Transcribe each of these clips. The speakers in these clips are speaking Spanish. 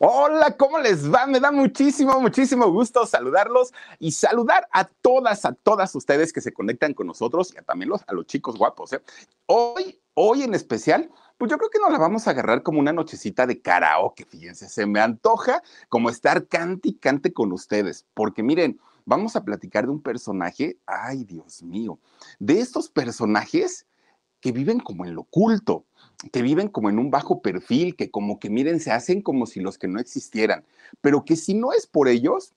Hola, ¿cómo les va? Me da muchísimo, muchísimo gusto saludarlos y saludar a todas, a todas ustedes que se conectan con nosotros y a también los, a los chicos guapos. ¿eh? Hoy, hoy en especial, pues yo creo que nos la vamos a agarrar como una nochecita de karaoke, fíjense, se me antoja como estar cante y cante con ustedes, porque miren, vamos a platicar de un personaje, ay Dios mío, de estos personajes que viven como en lo oculto, que viven como en un bajo perfil, que como que miren, se hacen como si los que no existieran, pero que si no es por ellos,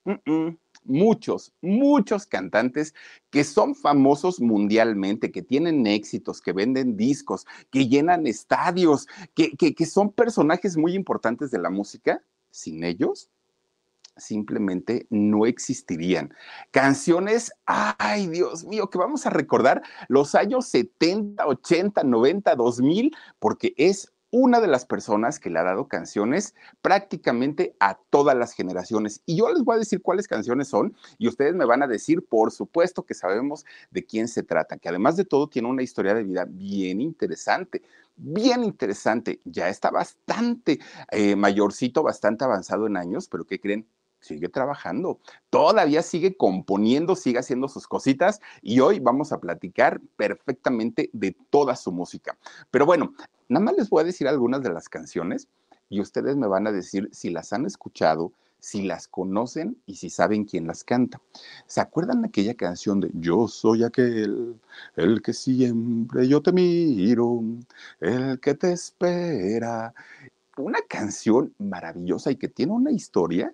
muchos, muchos cantantes que son famosos mundialmente, que tienen éxitos, que venden discos, que llenan estadios, que, que, que son personajes muy importantes de la música, sin ellos simplemente no existirían. Canciones, ay Dios mío, que vamos a recordar los años 70, 80, 90, 2000, porque es una de las personas que le ha dado canciones prácticamente a todas las generaciones. Y yo les voy a decir cuáles canciones son y ustedes me van a decir, por supuesto, que sabemos de quién se trata, que además de todo tiene una historia de vida bien interesante bien interesante. Ya está bastante eh, mayorcito, bastante avanzado en años, pero ¿qué creen? Sigue trabajando, todavía sigue componiendo, sigue haciendo sus cositas y hoy vamos a platicar perfectamente de toda su música. Pero bueno, nada más les voy a decir algunas de las canciones y ustedes me van a decir si las han escuchado, si las conocen y si saben quién las canta. ¿Se acuerdan de aquella canción de Yo soy aquel, el que siempre yo te miro, el que te espera? Una canción maravillosa y que tiene una historia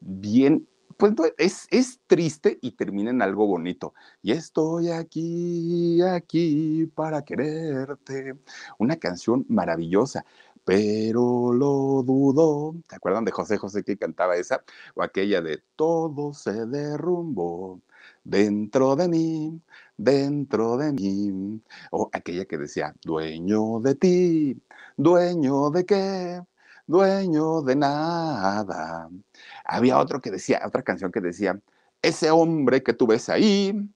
bien, pues es, es triste y termina en algo bonito. Y estoy aquí, aquí para quererte. Una canción maravillosa pero lo dudo. ¿Te acuerdan de José José que cantaba esa? O aquella de todo se derrumbó dentro de mí, dentro de mí. O aquella que decía, dueño de ti, dueño de qué, dueño de nada. Había otro que decía, otra canción que decía, ese hombre que tú ves ahí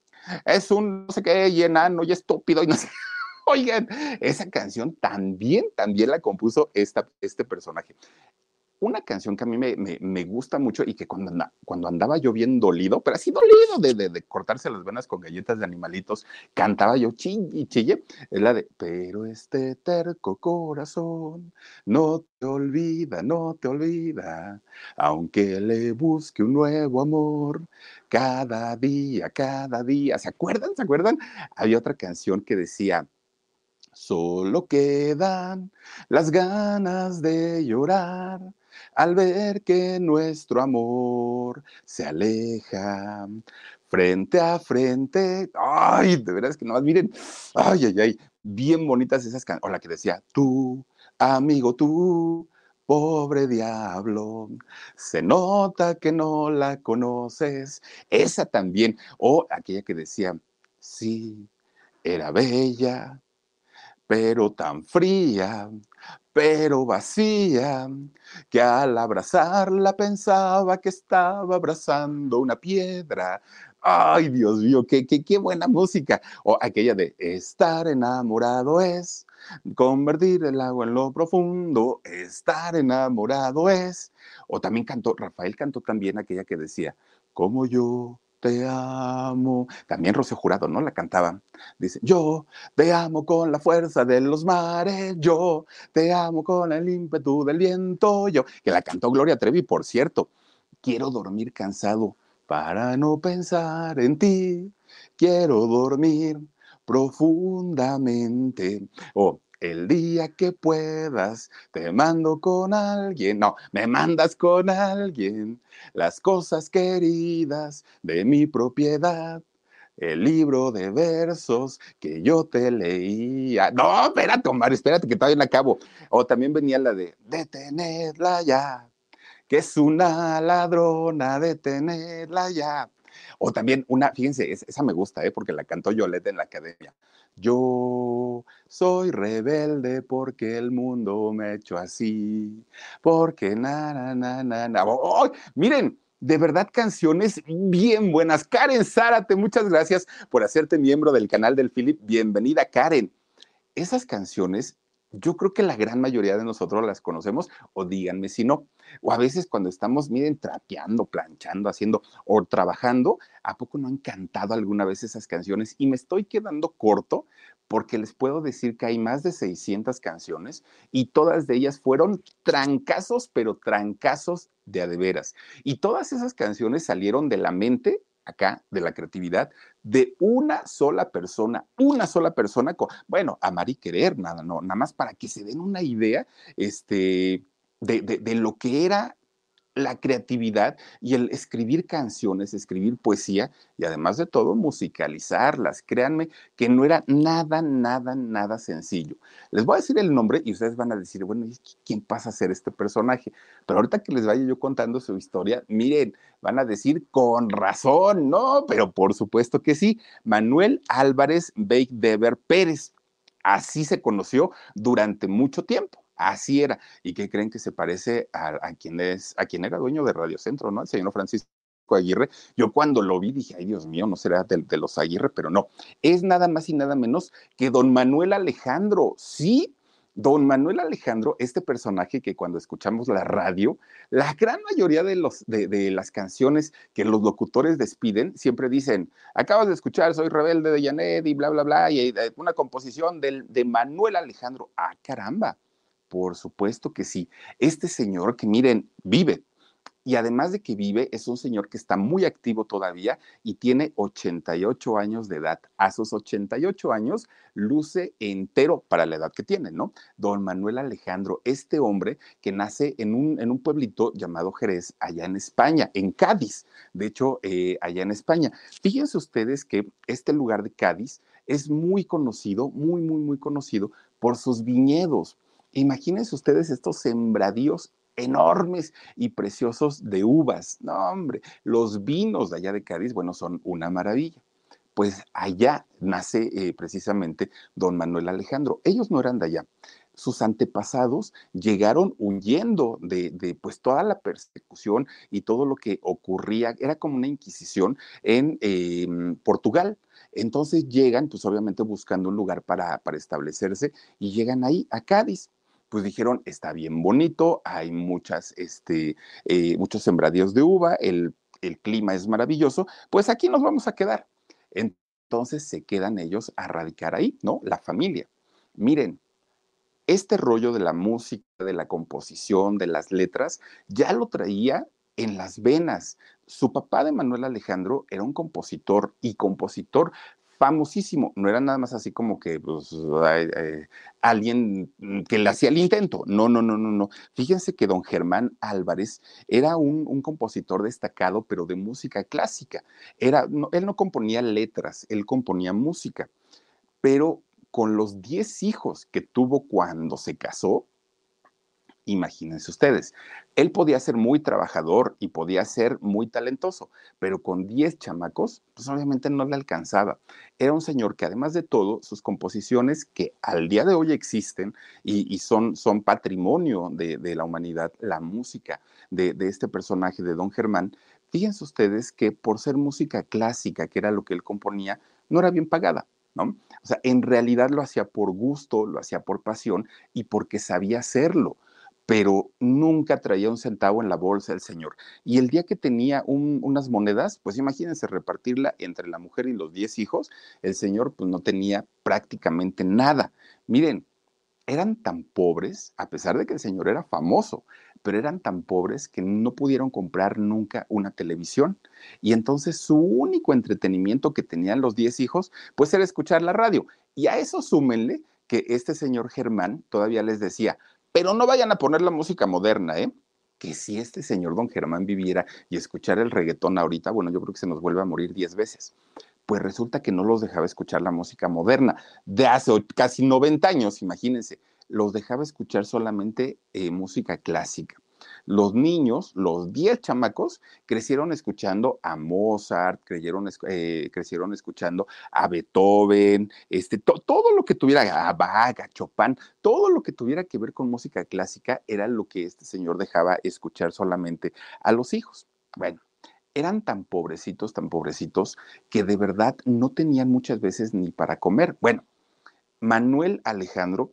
es un no sé qué, y y estúpido y no sé. Oigan, esa canción también, también la compuso esta, este personaje una canción que a mí me, gusta mucho y que cuando, cuando, andaba yo bien dolido, pero así dolido de, de, cortarse las venas con galletas de animalitos, cantaba yo chille chille, es la de, pero este terco corazón no te olvida, no te olvida, aunque le busque un nuevo amor, cada día, cada día, ¿se acuerdan? ¿Se acuerdan? Había otra canción que decía, Solo quedan las ganas de llorar al ver que nuestro amor se aleja frente a frente. Ay, de veras que no miren. Ay, ay, ay. Bien bonitas esas canciones. O la que decía, tú, amigo, tú, pobre diablo, se nota que no la conoces. Esa también. O aquella que decía, sí, era bella, pero tan fría, pero vacía, que al abrazarla pensaba que estaba abrazando una piedra. Ay, Dios mío, qué, qué, qué buena música. O aquella de estar enamorado es convertir el agua en lo profundo, estar enamorado es. O también cantó, Rafael cantó también aquella que decía, como yo te amo. También Rocío Jurado, ¿no? La cantaba. Dice, yo te amo con la fuerza de los mares, yo te amo con el ímpetu del viento, yo. Que la cantó Gloria Trevi, por cierto. Quiero dormir cansado para no pensar en ti. Quiero dormir profundamente. O el día que puedas, te mando con alguien. No, me mandas con alguien las cosas queridas de mi propiedad. El libro de versos que yo te leía. No, espérate, Omar, espérate que todavía no acabo. O también venía la de detenerla ya, que es una ladrona, detenerla ya. O también una, fíjense, esa me gusta, ¿eh? porque la cantó Yolette en la academia. Yo soy rebelde porque el mundo me ha hecho así, porque na, na, na, na, na. Miren, de verdad canciones bien buenas. Karen Zárate, muchas gracias por hacerte miembro del canal del Philip. Bienvenida, Karen. Esas canciones yo creo que la gran mayoría de nosotros las conocemos, o díganme si no. O a veces cuando estamos, miren, trapeando, planchando, haciendo o trabajando, ¿a poco no han cantado alguna vez esas canciones? Y me estoy quedando corto porque les puedo decir que hay más de 600 canciones y todas de ellas fueron trancazos, pero trancazos de a de veras. Y todas esas canciones salieron de la mente acá de la creatividad de una sola persona, una sola persona, con, bueno, amar y querer, nada, no, nada más para que se den una idea este, de, de lo que era la creatividad y el escribir canciones, escribir poesía y además de todo musicalizarlas. Créanme que no era nada, nada, nada sencillo. Les voy a decir el nombre y ustedes van a decir, bueno, ¿quién pasa a ser este personaje? Pero ahorita que les vaya yo contando su historia, miren, van a decir con razón, ¿no? Pero por supuesto que sí. Manuel Álvarez Beikdeber Pérez. Así se conoció durante mucho tiempo. Así era. ¿Y qué creen que se parece a, quien es, a quien era dueño de Radio Centro, ¿no? El señor Francisco Aguirre. Yo cuando lo vi dije, ay Dios mío, no será de, de, los Aguirre, pero no. Es nada más y nada menos que don Manuel Alejandro. Sí, Don Manuel Alejandro, este personaje que cuando escuchamos la radio, la gran mayoría de, los, las canciones que los locutores despiden siempre dicen, acabas de escuchar Soy Rebelde de Janet y bla, bla, bla, y eh, una composición del, de Manuel Alejandro. Ah, caramba, por supuesto que sí. Este señor que miren, vive. Y además de que vive, es un señor que está muy activo todavía y tiene 88 años de edad. A sus 88 años luce entero para la edad que tiene, ¿no? Don Manuel Alejandro, este hombre que nace en un, en un pueblito llamado Jerez, allá en España, en Cádiz, de hecho, eh, allá en España. Fíjense ustedes que este lugar de Cádiz es muy conocido, muy, muy, muy conocido por sus viñedos Imagínense ustedes estos sembradíos enormes y preciosos de uvas. No, hombre, los vinos de allá de Cádiz, bueno, son una maravilla. Pues allá nace eh, precisamente don Manuel Alejandro. Ellos no eran de allá. Sus antepasados llegaron huyendo de, pues toda la persecución y todo lo que ocurría. Era como una inquisición en em, Portugal. Entonces llegan, pues obviamente buscando un lugar para, para establecerse y llegan ahí a Cádiz pues dijeron, está bien bonito, hay muchas, este, eh, muchos sembradíos de uva, el, el clima es maravilloso, pues aquí nos vamos a quedar. Entonces se quedan ellos a radicar ahí, ¿no? La familia. Miren, este rollo de la música, de la composición, de las letras, ya lo traía en las venas. Su papá de Manuel Alejandro era un compositor y compositor famosísimo. No era nada más así como que pues, eh, alguien que le hacía el intento. No, no, no, no, no. Fíjense que don Germán Álvarez era un, compositor destacado, pero de música clásica. Era, él no componía letras, él componía música. Pero con los 10 hijos que tuvo cuando se casó, Imagínense ustedes, él podía ser muy trabajador y podía ser muy talentoso, pero con 10 chamacos, pues obviamente no le alcanzaba. Era un señor que además de todo, sus composiciones que al día de hoy existen y, son, son, patrimonio de, la humanidad, la música de, de este personaje de Don Germán, fíjense ustedes que por ser música clásica, que era lo que él componía, no era bien pagada. ¿No? O sea, en realidad lo hacía por gusto, lo hacía por pasión y porque sabía hacerlo pero nunca traía un centavo en la bolsa el señor. Y el día que tenía unas monedas, pues imagínense repartirla entre la mujer y los diez hijos, el señor pues no tenía prácticamente nada. Miren, eran tan pobres, a pesar de que el señor era famoso, pero eran tan pobres que no pudieron comprar nunca una televisión. Y entonces su único entretenimiento que tenían los diez hijos, pues era escuchar la radio. Y a eso súmenle que este señor Germán todavía les decía, pero no vayan a poner la música moderna, ¿eh? Que si este señor don Germán viviera y escuchara el reggaetón ahorita, bueno, yo creo que se nos vuelve a morir diez veces pues resulta que no los dejaba escuchar la música moderna de hace casi 90 años, imagínense, los dejaba escuchar solamente eh, música clásica. Los niños, los 10 chamacos, crecieron escuchando a Mozart, creyeron, eh, crecieron escuchando a Beethoven, este, todo lo que tuviera, a Bach, a Chopin, todo lo que tuviera que ver con música clásica era lo que este señor dejaba escuchar solamente a los hijos. Bueno, eran tan pobrecitos, tan pobrecitos, que de verdad no tenían muchas veces ni para comer. Bueno, Manuel Alejandro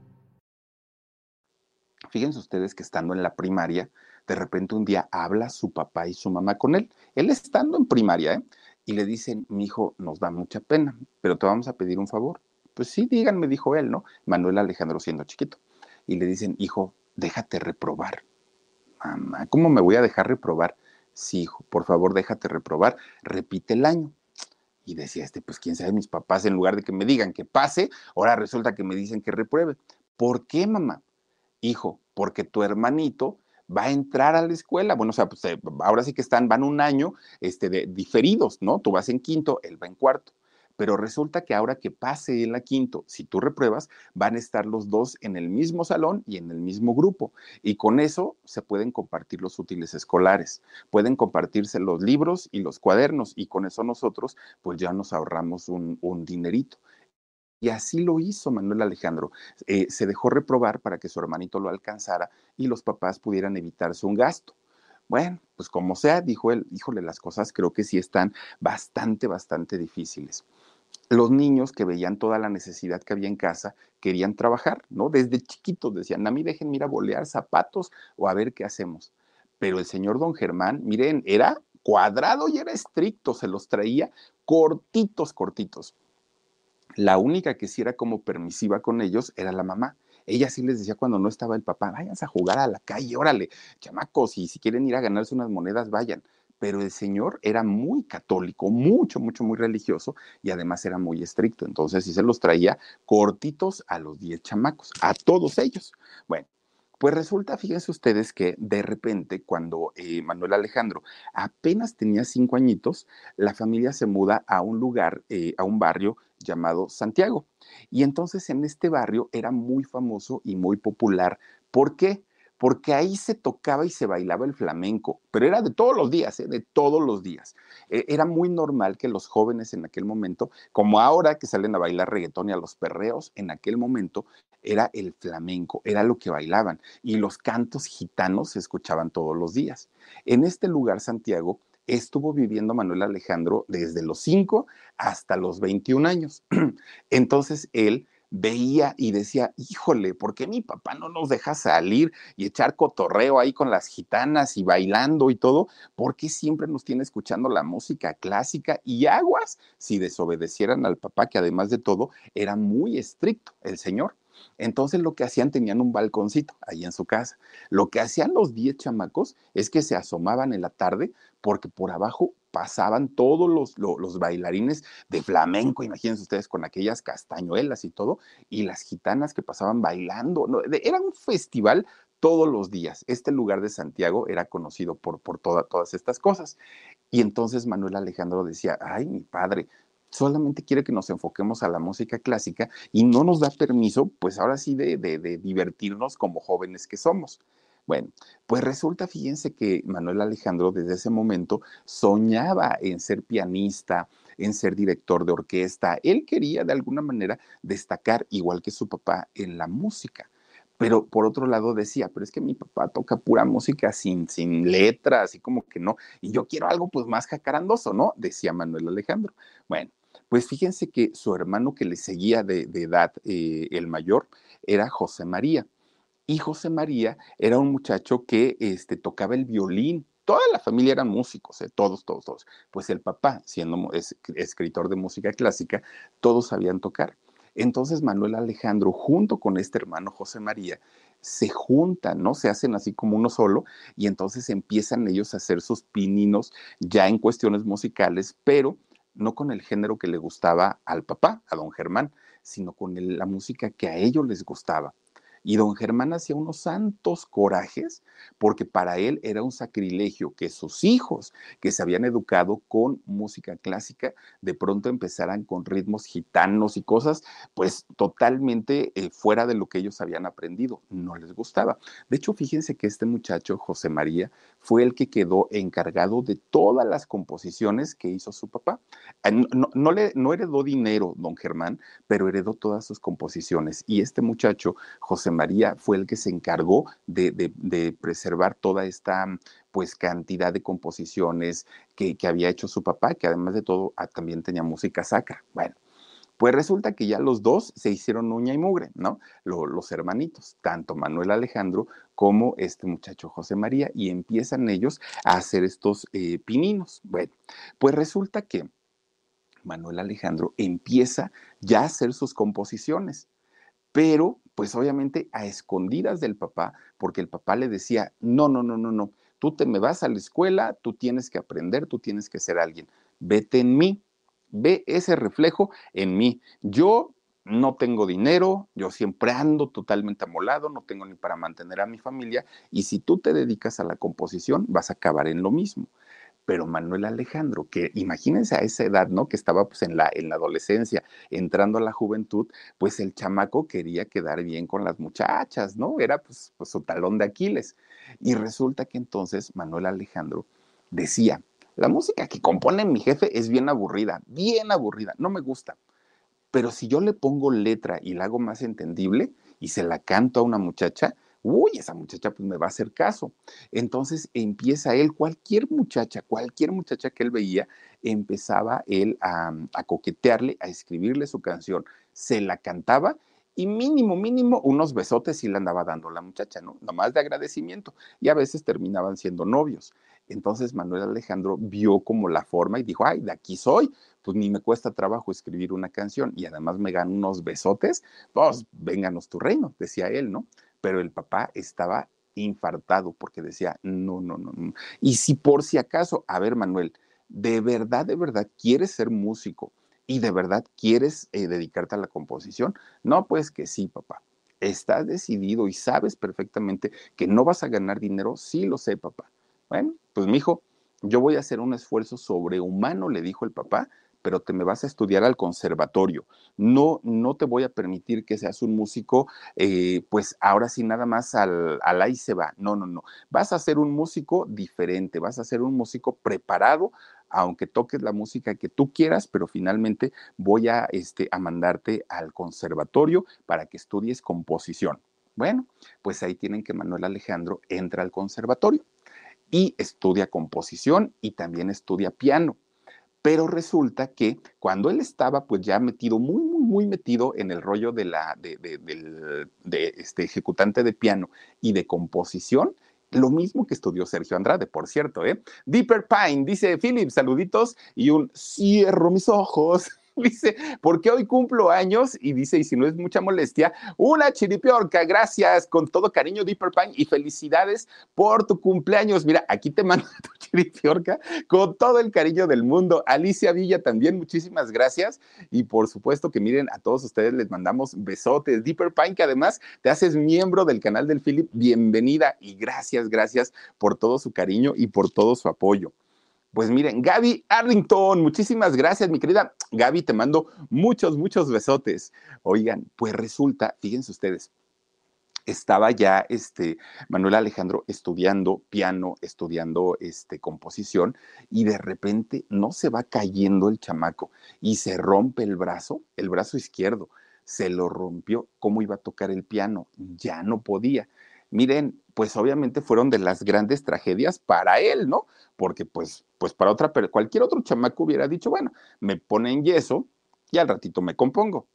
Fíjense ustedes que estando en la primaria, de repente un día habla su papá y su mamá con él. Él estando en primaria, ¿eh? Y le dicen, mi hijo, nos da mucha pena, pero te vamos a pedir un favor. Pues sí, díganme, dijo él, ¿no? Manuel Alejandro siendo chiquito. Y le dicen, hijo, déjate reprobar. Mamá, ¿cómo me voy a dejar reprobar? Sí, hijo, por favor, déjate reprobar. Repite el año. Y decía este, pues quién sabe, mis papás, en lugar de que me digan que pase, ahora resulta que me dicen que repruebe. ¿Por qué, mamá? Hijo, porque tu hermanito va a entrar a la escuela. Bueno, o sea, pues, eh, ahora sí que están, van un año este, de, diferidos, ¿no? Tú vas en quinto, él va en cuarto. Pero resulta que ahora que pase en la quinto, si tú repruebas, van a estar los dos en el mismo salón y en el mismo grupo. Y con eso se pueden compartir los útiles escolares, pueden compartirse los libros y los cuadernos. Y con eso nosotros, pues ya nos ahorramos un, un dinerito. Y así lo hizo Manuel Alejandro. Eh, se dejó reprobar para que su hermanito lo alcanzara y los papás pudieran evitarse un gasto. Bueno, pues como sea, dijo él, híjole, las cosas creo que sí están bastante, bastante difíciles. Los niños que veían toda la necesidad que había en casa querían trabajar, ¿no? Desde chiquitos decían, a mí dejen ir a bolear zapatos o a ver qué hacemos. Pero el señor don Germán, miren, era cuadrado y era estricto, se los traía cortitos, cortitos. La única que sí era como permisiva con ellos era la mamá. Ella sí les decía cuando no estaba el papá, váyanse a jugar a la calle, órale, chamacos, y si quieren ir a ganarse unas monedas, vayan. Pero el señor era muy católico, mucho, mucho, muy religioso y además era muy estricto. Entonces sí se los traía cortitos a los diez chamacos, a todos ellos. Bueno, pues resulta, fíjense ustedes que de repente, cuando eh, Manuel Alejandro apenas tenía cinco añitos, la familia se muda a un lugar, eh, a un barrio llamado Santiago. Y entonces en este barrio era muy famoso y muy popular. ¿Por qué? porque ahí se tocaba y se bailaba el flamenco, pero era de todos los días, ¿eh? de todos los días. E, era muy normal que los jóvenes en aquel momento, como ahora que salen a bailar reggaetón y a los perreos, en aquel momento era el flamenco, era lo que bailaban, y los cantos gitanos se escuchaban todos los días. En este lugar, Santiago, estuvo viviendo Manuel Alejandro desde los 5 hasta los 21 años. Entonces él veía y decía, híjole, ¿por qué mi papá no nos deja salir y echar cotorreo ahí con las gitanas y bailando y todo? ¿Por qué siempre nos tiene escuchando la música clásica y aguas si desobedecieran al papá, que además de todo era muy estricto el señor? Entonces lo que hacían tenían un balconcito ahí en su casa. Lo que hacían los diez chamacos es que se asomaban en la tarde porque por abajo pasaban todos los, bailarines de flamenco, imagínense ustedes con aquellas castañuelas y todo, y las gitanas que pasaban bailando. era un festival todos los días. Este lugar de Santiago era conocido por todas estas cosas. Y entonces Manuel Alejandro decía, ay, mi padre, solamente quiere que nos enfoquemos a la música clásica y no nos da permiso, pues ahora sí, de, de divertirnos como jóvenes que somos. Bueno, pues resulta, fíjense que Manuel Alejandro desde ese momento soñaba en ser pianista, en ser director de orquesta. Él quería de alguna manera destacar, igual que su papá, en la música. Pero por otro lado decía, pero es que mi papá toca pura música sin, sin letras, así como que no, y yo quiero algo pues más jacarandoso, ¿no? Decía Manuel Alejandro. Bueno, pues fíjense que su hermano que le seguía de, edad, eh, el mayor, era José María. Y José María era un muchacho que este, tocaba el violín. Toda la familia eran músicos, ¿eh? todos, todos, todos. Pues el papá, siendo escritor de música clásica, todos sabían tocar. Entonces Manuel Alejandro, junto con este hermano José María, se juntan, ¿no? Se hacen así como uno solo y entonces empiezan ellos a hacer sus pininos ya en cuestiones musicales, pero no con el género que le gustaba al papá, a don Germán, sino con la música que a ellos les gustaba. Y don Germán hacía unos santos corajes porque para él era un sacrilegio que sus hijos, que se habían educado con música clásica, de pronto empezaran con ritmos gitanos y cosas, pues totalmente eh, fuera de lo que ellos habían aprendido. No les gustaba. De hecho, fíjense que este muchacho, José María, fue el que quedó encargado de todas las composiciones que hizo su papá. Ah, no, le, no heredó dinero, don Germán, pero heredó todas sus composiciones. Y este muchacho, José María, fue el que se encargó de, preservar toda esta pues cantidad de composiciones que, había hecho su papá, que además de todo ah, también tenía música sacra. Bueno, pues resulta que ya los dos se hicieron uña y mugre, ¿no? los hermanitos, tanto Manuel Alejandro como este muchacho José María, y empiezan ellos a hacer estos eh, pininos. Bueno, pues resulta que Manuel Alejandro empieza ya a hacer sus composiciones, pero pues obviamente a escondidas del papá, porque el papá le decía, no, no, no, no, no, tú te me vas a la escuela, tú tienes que aprender, tú tienes que ser alguien, vete en mí, ve ese reflejo en mí. Yo no tengo dinero, yo siempre ando totalmente amolado, no tengo ni para mantener a mi familia, y si tú te dedicas a la composición, vas a acabar en lo mismo. Pero Manuel Alejandro, que imagínense a esa edad, ¿no? Que estaba pues en la, en la adolescencia, entrando a la juventud, pues el chamaco quería quedar bien con las muchachas, ¿no? Era pues, pues su talón de Aquiles. Y resulta que entonces Manuel Alejandro decía, la música que compone mi jefe es bien aburrida, bien aburrida, no me gusta. Pero si yo le pongo letra y la hago más entendible y se la canto a una muchacha, uy, esa muchacha pues me va a hacer caso. Entonces empieza él, cualquier muchacha, cualquier muchacha que él veía, empezaba él a, a coquetearle, a escribirle su canción, se la cantaba y mínimo, mínimo, unos besotes sí le andaba dando la muchacha, ¿no? Nomás de agradecimiento. Y a veces terminaban siendo novios. Entonces Manuel Alejandro vio como la forma y dijo, ay, de aquí soy, pues ni me cuesta trabajo escribir una canción y además me gano unos besotes, pues vénganos tu reino, decía él, ¿no? Pero el papá estaba infartado porque decía, no, no, no, no. Y si por si acaso, a ver, Manuel, de verdad, de verdad, quieres ser músico y de verdad quieres eh, dedicarte a la composición, no, pues que sí, papá. Estás decidido y sabes perfectamente que no vas a ganar dinero, sí lo sé, papá bueno, pues mi hijo, yo voy a hacer un esfuerzo sobrehumano, le dijo el papá, pero te me vas a estudiar al conservatorio. No, no te voy a permitir que seas un músico, eh, pues ahora sí nada más al, al ahí se va. No, no, no. Vas a ser un músico diferente, vas a ser un músico preparado, aunque toques la música que tú quieras, pero finalmente voy a, este, a mandarte al conservatorio para que estudies composición. Bueno, pues ahí tienen que Manuel Alejandro entra al conservatorio y estudia composición y también estudia piano. Pero resulta que cuando él estaba pues ya metido, muy, muy, muy metido en el rollo de la, de, de, este ejecutante de piano y de composición, lo mismo que estudió Sergio Andrade, por cierto, ¿eh? Deeper Pine, dice Philip, saluditos y un cierro mis ojos. dice, porque hoy cumplo años y dice, y si no es mucha molestia, una chiripiorca, gracias con todo cariño, Deeper Pine, y felicidades por tu cumpleaños. Mira, aquí te mando tu chiripiorca con todo el cariño del mundo. Alicia Villa también, muchísimas gracias. Y por supuesto que miren, a todos ustedes les mandamos besotes. Deeper Pine, que además te haces miembro del canal del Philip, bienvenida y gracias, gracias por todo su cariño y por todo su apoyo. Pues miren, Gaby Arlington, muchísimas gracias, mi querida Gaby, te mando muchos, muchos besotes. Oigan, pues resulta, fíjense ustedes, estaba ya este, Manuel Alejandro estudiando piano, estudiando este, composición, y de repente no se va cayendo el chamaco y se rompe el brazo, el brazo izquierdo, se lo rompió. ¿Cómo iba a tocar el piano? Ya no podía. Miren, pues obviamente fueron de las grandes tragedias para él, ¿no? Porque pues, pues para otra, cualquier otro chamaco hubiera dicho, bueno, me ponen yeso y al ratito me compongo.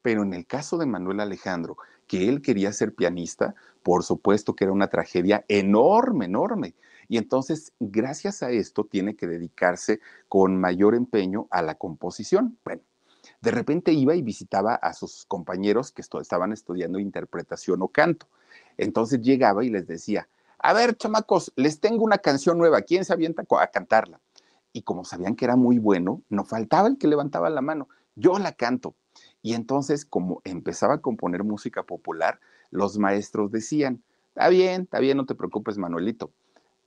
Pero en el caso de Manuel Alejandro, que él quería ser pianista, por supuesto que era una tragedia enorme, enorme. Y entonces, gracias a esto, tiene que dedicarse con mayor empeño a la composición. Bueno, de repente iba y visitaba a sus compañeros que estaban estudiando interpretación o canto. Entonces llegaba y les decía, a ver, chamacos, les tengo una canción nueva, ¿quién se avienta a cantarla? Y como sabían que era muy bueno, no faltaba el que levantaba la mano, yo la canto. Y entonces, como empezaba a componer música popular, los maestros decían, está bien, está bien, no te preocupes, Manuelito.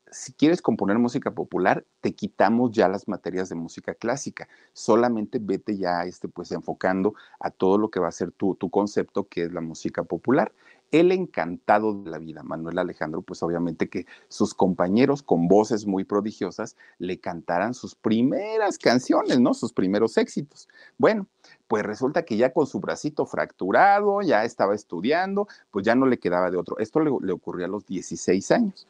Si quieres componer música popular, te quitamos ya las materias de música clásica. Solamente vete ya este, pues, enfocando a todo lo que va a ser tu, tu concepto, que es la música popular. El encantado de la vida, Manuel Alejandro, pues obviamente que sus compañeros con voces muy prodigiosas le cantaran sus primeras canciones, ¿no? Sus primeros éxitos. Bueno, pues resulta que ya con su bracito fracturado, ya estaba estudiando, pues ya no le quedaba de otro. Esto le, ocurrió a los 16 años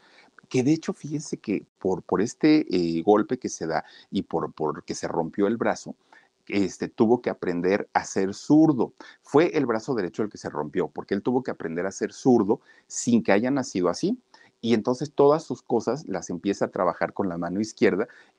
que de hecho fíjense que por, por este eh, golpe que se da y por, por que se rompió el brazo, este, tuvo que aprender a ser zurdo. Fue el brazo derecho el que se rompió, porque él tuvo que aprender a ser zurdo sin que haya nacido así y entonces todas sus cosas las empieza a trabajar con la mano izquierda,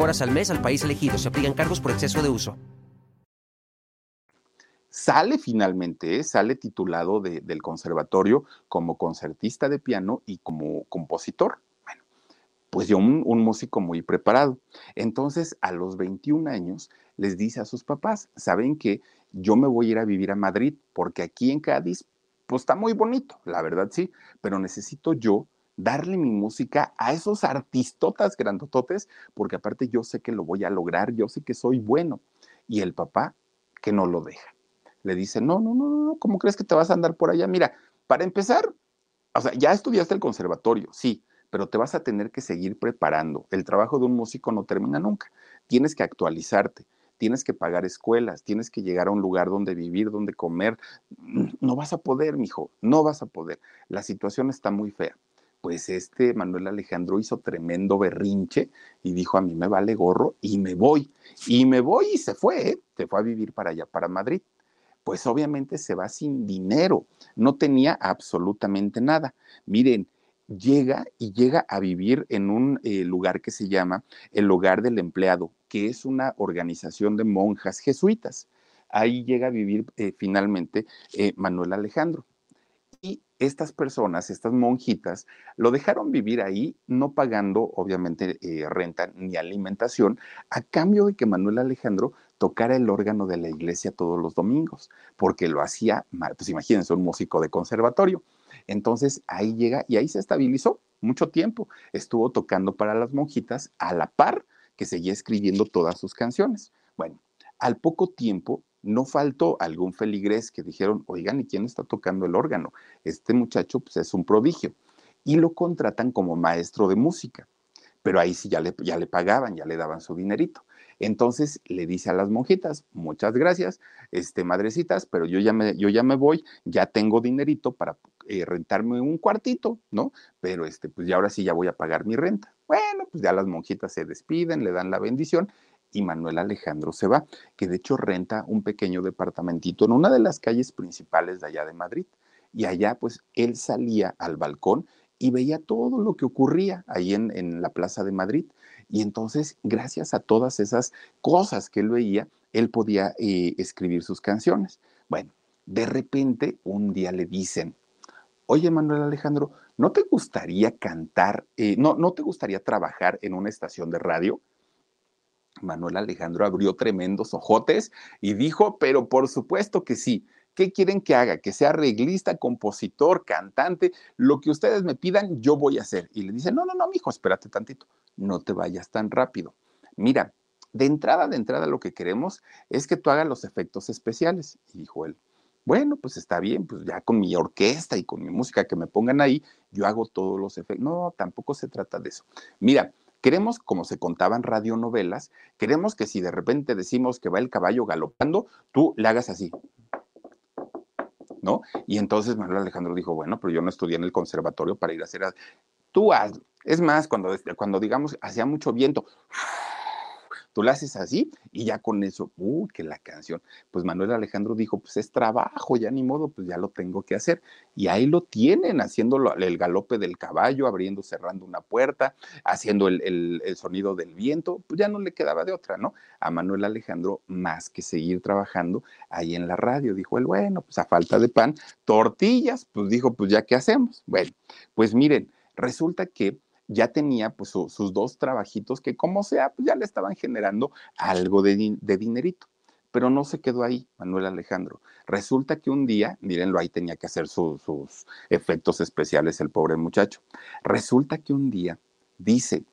horas al mes al país elegido. Se aplican cargos por exceso de uso sale finalmente, ¿eh? sale titulado del conservatorio como concertista de piano y como compositor. Bueno, pues yo un, músico muy preparado. Entonces, a los 21 años, les dice a sus papás, ¿saben que Yo me voy a ir a vivir a Madrid porque aquí en Cádiz, pues está muy bonito, la verdad sí, pero necesito yo darle mi música a esos artistotas grandototes, porque aparte yo sé que lo voy a lograr, yo sé que soy bueno. Y el papá que no lo deja le dice, no, no, no, no, ¿cómo crees que te vas a andar por allá? Mira, para empezar, o sea, ya estudiaste el conservatorio, sí, pero te vas a tener que seguir preparando. El trabajo de un músico no termina nunca. Tienes que actualizarte, tienes que pagar escuelas, tienes que llegar a un lugar donde vivir, donde comer. No vas a poder, mijo, no vas a poder. La situación está muy fea. Pues este Manuel Alejandro hizo tremendo berrinche y dijo, a mí me vale gorro y me voy. Y me voy y se fue, ¿eh? se fue a vivir para allá, para Madrid pues obviamente se va sin dinero, no tenía absolutamente nada. Miren, llega y llega a vivir en un eh, lugar que se llama el Hogar del Empleado, que es una organización de monjas jesuitas. Ahí llega a vivir eh, finalmente eh, Manuel Alejandro. Estas personas, estas monjitas, lo dejaron vivir ahí, no pagando obviamente renta ni alimentación, a cambio de que Manuel Alejandro tocara el órgano de la iglesia todos los domingos, porque lo hacía, pues imagínense, un músico de conservatorio. Entonces ahí llega y ahí se estabilizó mucho tiempo. Estuvo tocando para las monjitas a la par que seguía escribiendo todas sus canciones. Bueno, al poco tiempo no faltó algún feligrés que dijeron, oigan, ¿y quién está tocando el órgano? Este muchacho pues, es un prodigio. Y lo contratan como maestro de música. Pero ahí sí ya le, ya le pagaban, ya le daban su dinerito. Entonces le dice a las monjitas, muchas gracias, este, madrecitas, pero yo ya me, yo ya me voy, ya tengo dinerito para eh, rentarme un cuartito, ¿no? Pero este, pues ya ahora sí ya voy a pagar mi renta. Bueno, pues ya las monjitas se despiden, le dan la bendición y Manuel Alejandro se va, que de hecho renta un pequeño departamentito en una de las calles principales de allá de Madrid. Y allá pues él salía al balcón y veía todo lo que ocurría ahí en, en la Plaza de Madrid. Y entonces, gracias a todas esas cosas que él veía, él podía eh, escribir sus canciones. Bueno, de repente un día le dicen, oye Manuel Alejandro, ¿no te gustaría cantar, eh, no, no te gustaría trabajar en una estación de radio? Manuel Alejandro abrió tremendos ojotes y dijo, pero por supuesto que sí. ¿Qué quieren que haga? Que sea arreglista, compositor, cantante, lo que ustedes me pidan, yo voy a hacer. Y le dice, no, no, no, mijo, espérate tantito, no te vayas tan rápido. Mira, de entrada, de entrada, lo que queremos es que tú hagas los efectos especiales. Y dijo él, bueno, pues está bien, pues ya con mi orquesta y con mi música que me pongan ahí, yo hago todos los efectos. No, tampoco se trata de eso. Mira, queremos, como se contaban radionovelas, queremos que si de repente decimos que va el caballo galopando, tú le hagas así. ¿No? Y entonces Manuel Alejandro dijo, bueno, pero yo no estudié en el conservatorio para ir a hacer... Tú hazlo. Es más, cuando, cuando digamos, hacía mucho viento, Tú la haces así y ya con eso, uy, que la canción. Pues Manuel Alejandro dijo, pues es trabajo, ya ni modo, pues ya lo tengo que hacer. Y ahí lo tienen, haciendo el galope del caballo, abriendo, cerrando una puerta, haciendo el, el sonido del viento, pues ya no le quedaba de otra, ¿no? A Manuel Alejandro más que seguir trabajando ahí en la radio. Dijo él, bueno, pues a falta de pan, tortillas, pues dijo, pues ya qué hacemos. Bueno, pues miren, resulta que ya tenía pues sus dos trabajitos que como sea, pues ya le estaban generando algo de, dinerito. Pero no se quedó ahí, Manuel Alejandro. Resulta que un día, mírenlo, ahí tenía que hacer sus efectos especiales el pobre muchacho. Resulta que un día dice,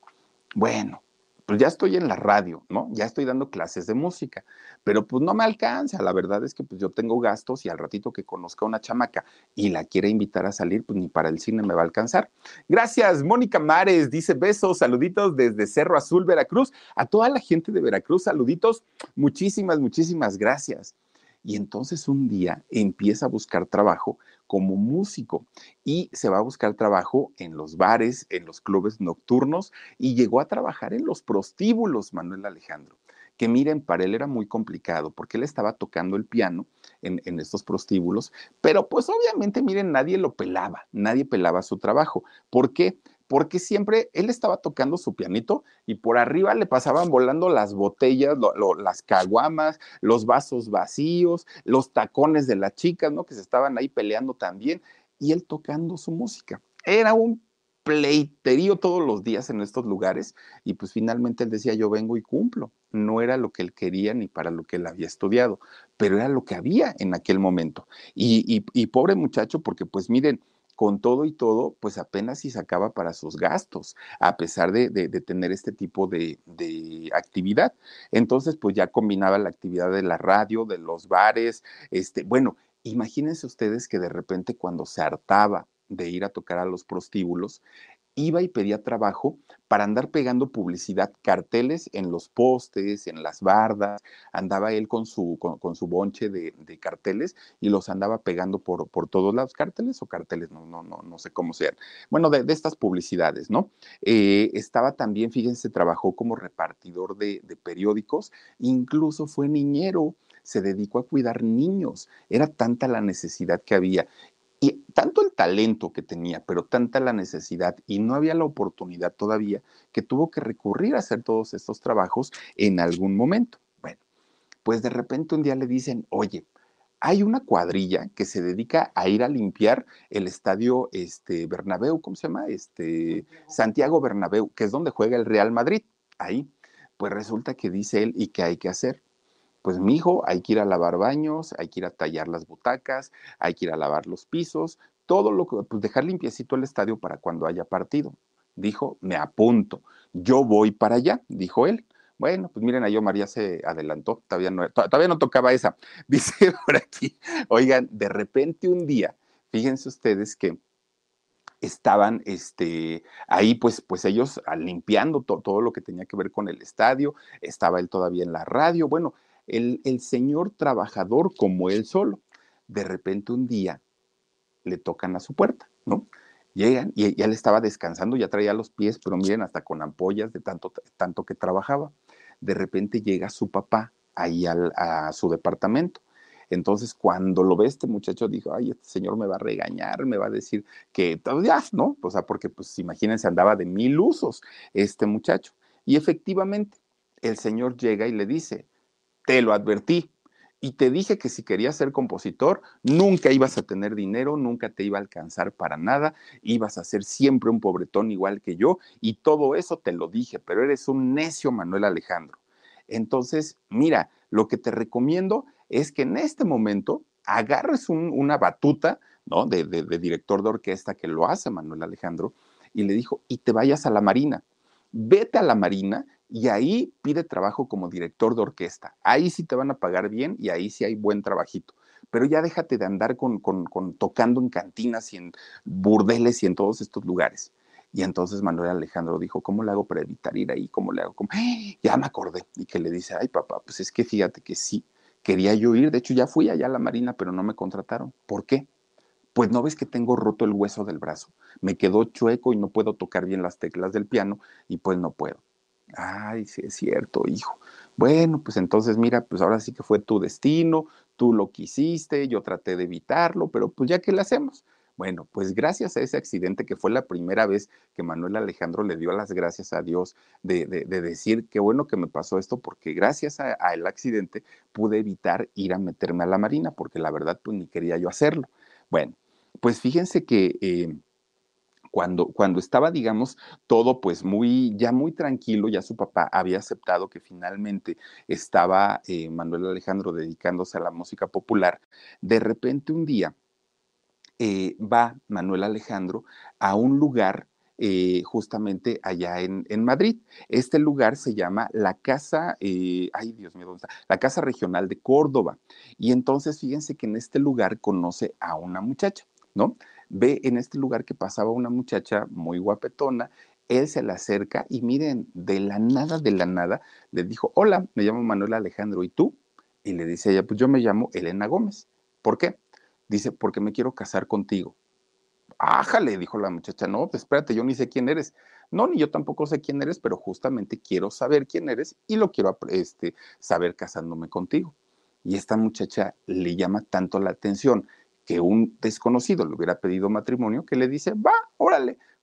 bueno, pues ya estoy en la radio, ¿no? Ya estoy dando clases de música, pero pues no me alcanza. La verdad es que pues yo tengo gastos y al ratito que conozca una chamaca y la quiere invitar a salir, pues ni para el cine me va a alcanzar. Gracias, Mónica Mares, dice besos, saluditos desde Cerro Azul, Veracruz. A toda la gente de Veracruz, saluditos. Muchísimas, muchísimas gracias. Y entonces un día empieza a buscar trabajo como músico y se va a buscar trabajo en los bares, en los clubes nocturnos y llegó a trabajar en los prostíbulos, Manuel Alejandro. Que miren, para él era muy complicado porque él estaba tocando el piano en, en estos prostíbulos, pero pues obviamente, miren, nadie lo pelaba, nadie pelaba su trabajo. ¿Por qué? Porque siempre él estaba tocando su pianito y por arriba le pasaban volando las botellas, las caguamas, los vasos vacíos, los tacones de las chicas, ¿no? Que se estaban ahí peleando también, y él tocando su música. Era un pleiterío todos los días en estos lugares y pues finalmente él decía yo vengo y cumplo. No era lo que él quería ni para lo que él había estudiado, pero era lo que había en aquel momento. Y, y pobre muchacho, porque pues miren, con todo y todo, pues apenas si sacaba para sus gastos, a pesar de, tener este tipo de, de, actividad. Entonces, pues ya combinaba la actividad de la radio, de los bares, este, bueno, imagínense ustedes que de repente cuando se hartaba de ir a tocar a los prostíbulos, iba y pedía trabajo para andar pegando publicidad, carteles en los postes, en las bardas, andaba él con su, con, su bonche de, carteles y los andaba pegando por, por todos lados, carteles o carteles, no, no, no, no sé cómo sean. Bueno, de, estas publicidades, ¿no? Eh, estaba también, fíjense, trabajó como repartidor de, de periódicos, incluso fue niñero se dedicó a cuidar niños. Era tanta la necesidad que había. Y tanto el talento que tenía, pero tanta la necesidad y no había la oportunidad todavía que tuvo que recurrir a hacer todos estos trabajos en algún momento. Bueno, pues de repente un día le dicen, oye, hay una cuadrilla que se dedica a ir a limpiar el estadio este, Bernabéu, ¿cómo se llama? Este, Santiago Bernabéu, que es donde juega el Real Madrid. Ahí, pues resulta que dice él, ¿y qué hay que hacer? Pues mi hijo, hay que ir a lavar baños, hay que ir a tallar las butacas, hay que ir a lavar los pisos, todo lo que, pues dejar limpiecito el estadio para cuando haya partido. Dijo, me apunto, yo voy para allá, dijo él. Bueno, pues miren, yo María se adelantó, todavía no, todavía no tocaba esa. Dice por aquí, oigan, de repente un día, fíjense ustedes que estaban este, ahí, pues, pues ellos limpiando todo lo que tenía que ver con el estadio, estaba él todavía en la radio, bueno, el, señor trabajador como él solo. De repente un día le tocan a su puerta, ¿no? Llegan y ya le estaba descansando, ya traía los pies, pero miren, hasta con ampollas de tanto, tanto que trabajaba. De repente llega su papá ahí a su departamento. Entonces, cuando lo ve este muchacho, dijo, ay, este señor me va a regañar, me va a decir que todavía, ¿no? O sea, porque, pues, imagínense, andaba de mil usos este muchacho. Y efectivamente, el señor llega y le dice, te lo advertí. y te dije que si querías ser compositor, nunca ibas a tener dinero, nunca te iba a alcanzar para nada, ibas a ser siempre un pobretón igual que yo, y todo eso te lo dije, pero eres un necio, Manuel Alejandro. Entonces, mira, lo que te recomiendo es que en este momento agarres una batuta, ¿no? De, de director de orquesta que lo hace Manuel Alejandro, y le dijo, y te vayas a la Marina. Vete a la Marina y ahí pide trabajo como director de orquesta. Ahí sí te van a pagar bien y ahí sí hay buen trabajito. Pero ya déjate de andar con, tocando en cantinas y en burdeles y en todos estos lugares. Y entonces Manuel Alejandro dijo, ¿cómo le hago para evitar ir ahí? ¿Cómo le hago? Ya me acordé. Y que le dice, ay papá, pues es que fíjate que sí, quería yo ir. De hecho, ya fui allá a la Marina, pero no me contrataron. ¿Por qué? Pues no ves que tengo roto el hueso del brazo. Me quedó chueco y no puedo tocar bien las teclas del piano y pues no puedo. Ay, sí es cierto, hijo. Bueno, pues entonces mira, pues ahora sí que fue tu destino, tú lo quisiste, yo traté de evitarlo, pero pues ya que le hacemos. Bueno, pues gracias a ese accidente que fue la primera vez que Manuel Alejandro le dio las gracias a Dios de, decir qué bueno que me pasó esto, porque gracias al accidente pude evitar ir a meterme a la marina, porque la verdad pues ni quería yo hacerlo. Bueno, pues fíjense que eh, cuando, cuando estaba, digamos, todo pues muy, ya muy tranquilo, ya su papá había aceptado que finalmente estaba eh, Manuel Alejandro dedicándose a la música popular, de repente un día eh, va Manuel Alejandro a un lugar eh, justamente allá en, en, Madrid. Este lugar se llama la Casa, ay Dios mío. La Casa Regional de Córdoba. Y entonces fíjense que en este lugar conoce a una muchacha, ¿no? Ve en este lugar que pasaba una muchacha muy guapetona, él se la acerca y miren, de la nada, de la nada, le dijo, hola, me llamo Manuel Alejandro, ¿y tú? Y le dice ella, pues yo me llamo Elena Gómez. ¿Por qué? Dice, porque me quiero casar contigo. Ájale, dijo la muchacha, no, pues espérate, yo ni sé quién eres. No, ni yo tampoco sé quién eres, pero justamente quiero saber quién eres y lo quiero este, saber casándome contigo. Y esta muchacha le llama tanto la atención que un desconocido le hubiera pedido matrimonio, que le dice, va, órale,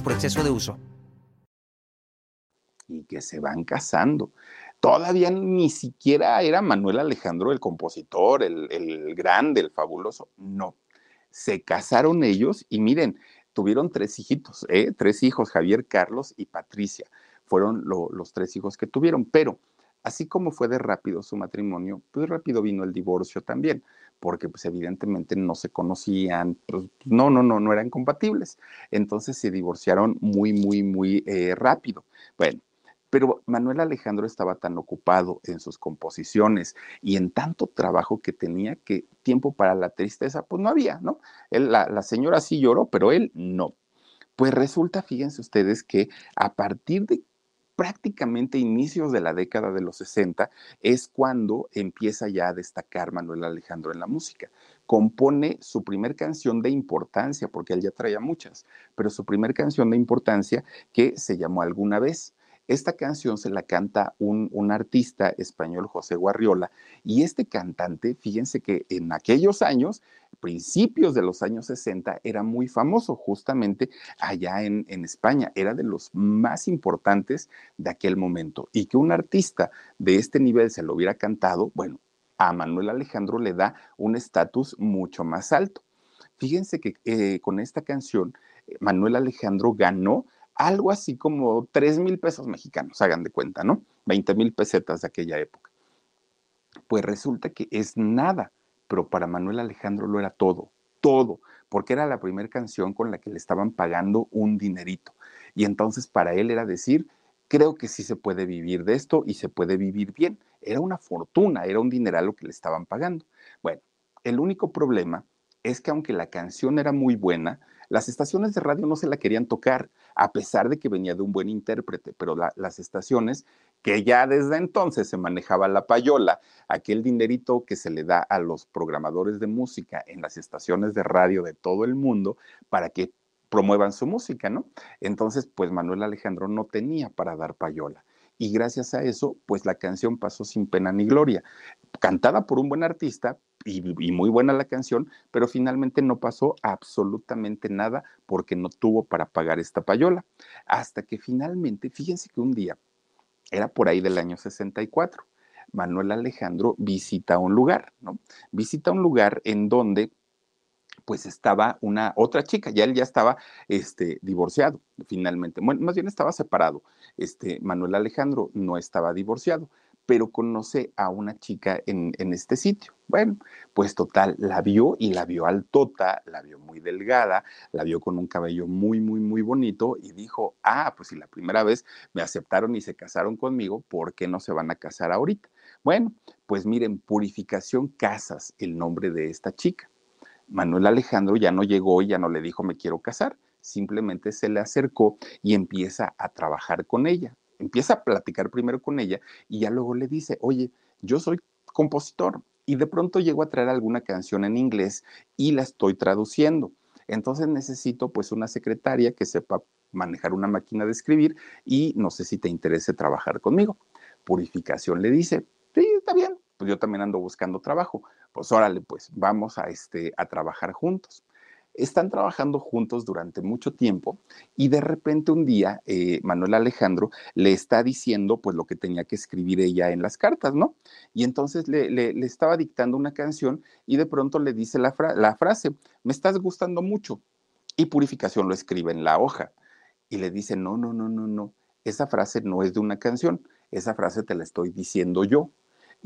por exceso de uso y que se van casando. Todavía ni siquiera era Manuel Alejandro el compositor, el, grande, el fabuloso. No, se casaron ellos y miren, tuvieron tres hijitos, ¿eh? tres hijos, Javier, Carlos y Patricia. Fueron los tres hijos que tuvieron, pero así como fue de rápido su matrimonio, pues rápido vino el divorcio también, porque pues evidentemente no se conocían, pues, no, no, no, no eran compatibles. Entonces se divorciaron muy, muy, muy eh, rápido. Bueno, pero Manuel Alejandro estaba tan ocupado en sus composiciones y en tanto trabajo que tenía que tiempo para la tristeza, pues no había, ¿no? la, la señora sí lloró, pero él no. Pues resulta, fíjense ustedes, que a partir de prácticamente inicios de la década de los 60 es cuando empieza ya a destacar Manuel Alejandro en la música. Compone su primer canción de importancia, porque él ya traía muchas, pero su primer canción de importancia que se llamó Alguna vez. Esta canción se la canta un, artista español, José Guarriola, y este cantante, fíjense que en aquellos años, principios de los años 60, era muy famoso justamente allá en, en España, era de los más importantes de aquel momento. Y que un artista de este nivel se lo hubiera cantado, bueno, a Manuel Alejandro le da un estatus mucho más alto. Fíjense que eh, con esta canción, Manuel Alejandro ganó algo así como 3 mil pesos mexicanos, hagan de cuenta, ¿no? 20 mil pesetas de aquella época. Pues resulta que es nada, pero para Manuel Alejandro lo era todo, todo, porque era la primera canción con la que le estaban pagando un dinerito. Y entonces para él era decir, creo que sí se puede vivir de esto y se puede vivir bien. Era una fortuna, era un dineral lo que le estaban pagando. Bueno, el único problema es que aunque la canción era muy buena, las estaciones de radio no se la querían tocar, a pesar de que venía de un buen intérprete, pero las estaciones que ya desde entonces se manejaba la payola, aquel dinerito que se le da a los programadores de música en las estaciones de radio de todo el mundo para que promuevan su música, ¿no? Entonces, pues Manuel Alejandro no tenía para dar payola. Y gracias a eso, pues la canción pasó sin pena ni gloria. Cantada por un buen artista, y, muy buena la canción, pero finalmente no pasó absolutamente nada porque no tuvo para pagar esta payola. Hasta que finalmente, fíjense que un día, era por ahí del año 64, Manuel Alejandro visita un lugar, ¿no? Visita un lugar en donde pues estaba una otra chica, ya él ya estaba este, divorciado finalmente, bueno, más bien estaba separado. Este, Manuel Alejandro no estaba divorciado, pero conoce a una chica en, en, este sitio. Bueno, pues total, la vio y la vio altota, la vio muy delgada, la vio con un cabello muy, muy, muy bonito y dijo, ah, pues si la primera vez me aceptaron y se casaron conmigo, ¿por qué no se van a casar ahorita? Bueno, pues miren, Purificación Casas, el nombre de esta chica. Manuel Alejandro ya no llegó y ya no le dijo me quiero casar, simplemente se le acercó y empieza a trabajar con ella. Empieza a platicar primero con ella y ya luego le dice, oye, yo soy compositor y de pronto llego a traer alguna canción en inglés y la estoy traduciendo. Entonces necesito pues una secretaria que sepa manejar una máquina de escribir y no sé si te interese trabajar conmigo. Purificación le dice, sí, está bien, pues yo también ando buscando trabajo pues órale, pues vamos a, este, a trabajar juntos. Están trabajando juntos durante mucho tiempo y de repente un día eh, Manuel Alejandro le está diciendo pues lo que tenía que escribir ella en las cartas, ¿no? Y entonces le, le, estaba dictando una canción y de pronto le dice la, la frase, me estás gustando mucho. Y Purificación lo escribe en la hoja y le dice, no, no, no, no, no, esa frase no es de una canción, esa frase te la estoy diciendo yo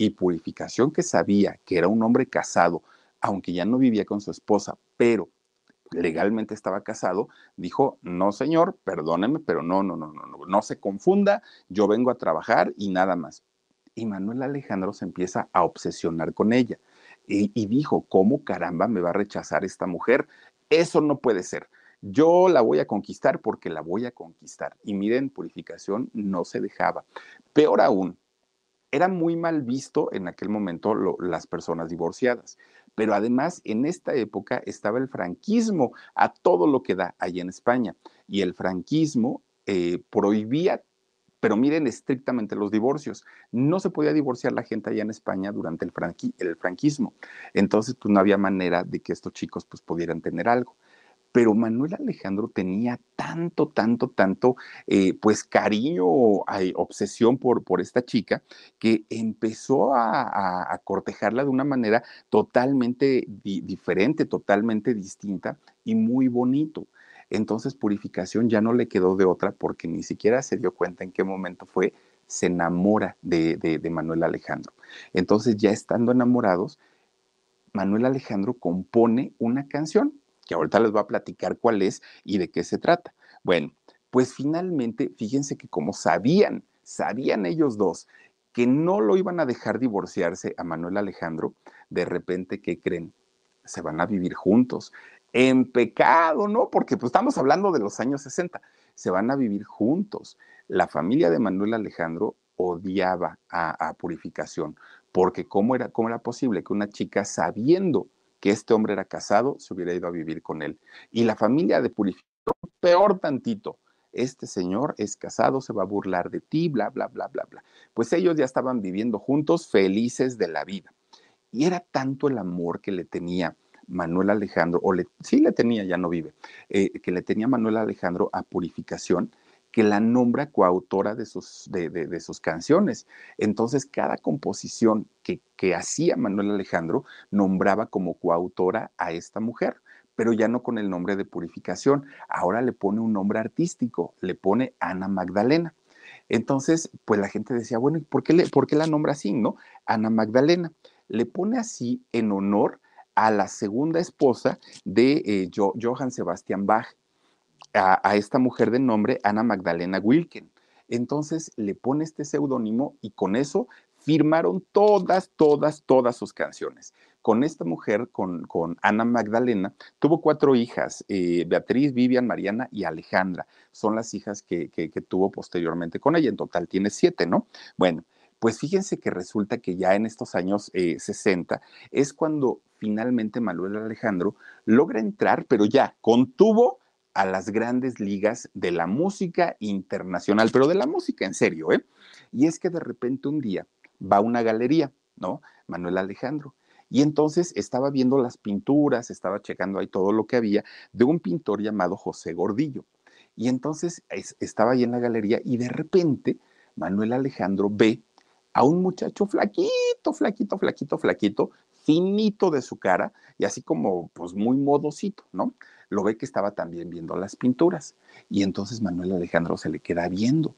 y Purificación, que sabía que era un hombre casado, aunque ya no vivía con su esposa, pero legalmente estaba casado, dijo, no señor, perdóneme, pero no, no, no, no, no, no se confunda, yo vengo a trabajar y nada más. Y Manuel Alejandro se empieza a obsesionar con ella y, y dijo, ¿cómo caramba me va a rechazar esta mujer? Eso no puede ser. Yo la voy a conquistar porque la voy a conquistar. Y miren, purificación no se dejaba. Peor aún, era muy mal visto en aquel momento las personas divorciadas. Pero además, en esta época estaba el franquismo a todo lo que da allá en España. Y el franquismo eh, prohibía, pero miren estrictamente los divorcios. No se podía divorciar la gente allá en España durante el, franquismo. Entonces, pues no había manera de que estos chicos pues pudieran tener algo pero Manuel Alejandro tenía tanto, tanto, tanto, eh, pues cariño, obsesión por, por esta chica, que empezó a, cortejarla de una manera totalmente diferente, totalmente distinta y muy bonito. Entonces Purificación ya no le quedó de otra porque ni siquiera se dio cuenta en qué momento fue, se enamora de, de Manuel Alejandro. Entonces ya estando enamorados, Manuel Alejandro compone una canción que ahorita les voy a platicar cuál es y de qué se trata. Bueno, pues finalmente, fíjense que como sabían, sabían ellos dos que no lo iban a dejar divorciarse a Manuel Alejandro, de repente, ¿qué creen? Se van a vivir juntos, en pecado, ¿no? Porque pues estamos hablando de los años 60, se van a vivir juntos. La familia de Manuel Alejandro odiaba a, a Purificación, porque ¿cómo era, ¿cómo era posible que una chica sabiendo que este hombre era casado, se hubiera ido a vivir con él. Y la familia de Purificación, peor tantito, este señor es casado, se va a burlar de ti, bla, bla, bla, bla, bla. Pues ellos ya estaban viviendo juntos, felices de la vida. Y era tanto el amor que le tenía Manuel Alejandro, o le, sí le tenía, ya no vive, eh, que le tenía Manuel Alejandro a Purificación, que la nombra coautora de sus, de, sus canciones. Entonces, cada composición que, que hacía Manuel Alejandro nombraba como coautora a esta mujer pero ya no con el nombre de purificación. Ahora le pone un nombre artístico, le pone Ana Magdalena. Entonces, pues la gente decía, bueno, ¿por qué, le, por qué la nombra así, no? Ana Magdalena. Le pone así en honor a la segunda esposa de eh, Johann Sebastian Bach a, esta mujer de nombre Ana Magdalena Wilken. Entonces le pone este seudónimo y con eso firmaron todas, todas, todas sus canciones. con esta mujer, con, con Ana Magdalena, tuvo cuatro hijas, eh, Beatriz, Vivian, Mariana y Alejandra. Son las hijas que, que, tuvo posteriormente con ella. En total tiene siete, ¿no? Bueno, pues fíjense que resulta que ya en estos años 60 eh, es cuando finalmente Manuel Alejandro logra entrar, pero ya contuvo a las grandes ligas de la música internacional, pero de la música en serio, ¿eh? Y es que de repente un día va a una galería, ¿no? Manuel Alejandro. Y entonces estaba viendo las pinturas, estaba checando ahí todo lo que había de un pintor llamado José Gordillo. Y entonces estaba ahí en la galería y de repente Manuel Alejandro ve a un muchacho flaquito, flaquito, flaquito, flaquito, finito de su cara y así como pues muy modosito, ¿no? Lo ve que estaba también viendo las pinturas y entonces Manuel Alejandro se le queda viendo.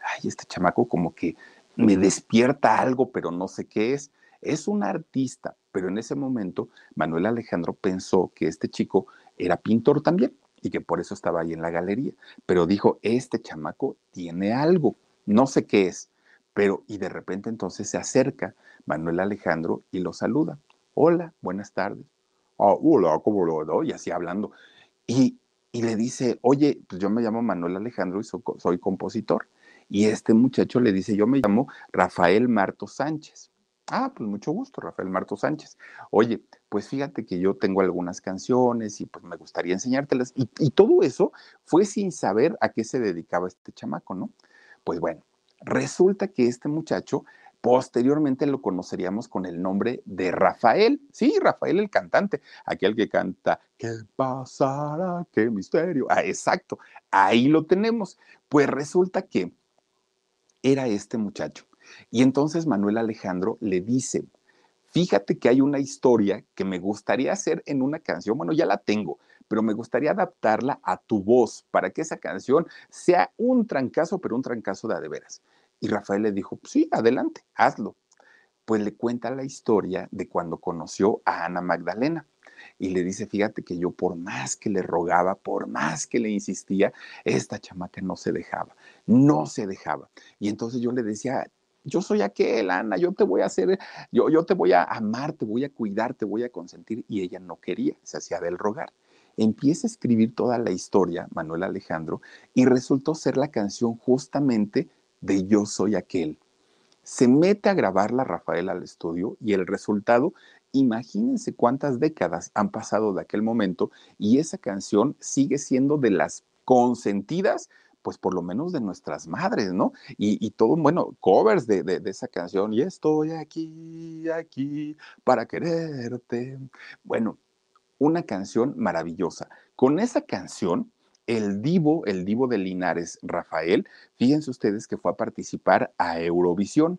Ay, este chamaco como que me despierta algo, pero no sé qué es. Es un artista, pero en ese momento Manuel Alejandro pensó que este chico era pintor también y que por eso estaba ahí en la galería. Pero dijo, este chamaco tiene algo, no sé qué es. Pero, y de repente entonces se acerca Manuel Alejandro y lo saluda. Hola, buenas tardes. Ah, hola, ¿cómo lo Y así hablando. Y, y, le dice, oye, pues yo me llamo Manuel Alejandro y soy compositor. Y este muchacho le dice, yo me llamo Rafael Marto Sánchez. Ah, pues mucho gusto, Rafael Marto Sánchez. Oye, pues fíjate que yo tengo algunas canciones y pues me gustaría enseñártelas. Y, y, todo eso fue sin saber a qué se dedicaba este chamaco, ¿no? Pues bueno, resulta que este muchacho posteriormente lo conoceríamos con el nombre de Rafael. Sí, Rafael el cantante, aquel que canta, ¿qué pasará? ¿Qué misterio? Ah, exacto, ahí lo tenemos. Pues resulta que era este muchacho. Y entonces Manuel Alejandro le dice, fíjate que hay una historia que me gustaría hacer en una canción, bueno, ya la tengo, pero me gustaría adaptarla a tu voz para que esa canción sea un trancazo, pero un trancazo de a de veras. Y Rafael le dijo, sí, adelante, hazlo. Pues le cuenta la historia de cuando conoció a Ana Magdalena y le dice, fíjate que yo por más que le rogaba, por más que le insistía, esta chamaca no se dejaba, no se dejaba. Y entonces yo le decía, yo soy aquel, Ana, yo te voy a hacer, yo, yo te voy a amar, te voy a cuidar, te voy a consentir. Y ella no quería, se hacía del rogar. Empieza a escribir toda la historia, Manuel Alejandro, y resultó ser la canción justamente de Yo soy aquel. Se mete a grabarla Rafael al estudio y el resultado Imagínense cuántas décadas han pasado de aquel momento y esa canción sigue siendo de las consentidas pues por lo menos de nuestras madres, ¿no? Y, todo, bueno, covers de, de, esa canción, y estoy aquí, aquí, para quererte. Bueno, una canción maravillosa. Con esa canción, el divo, el divo de Linares, Rafael, fíjense ustedes que fue a participar a Eurovisión.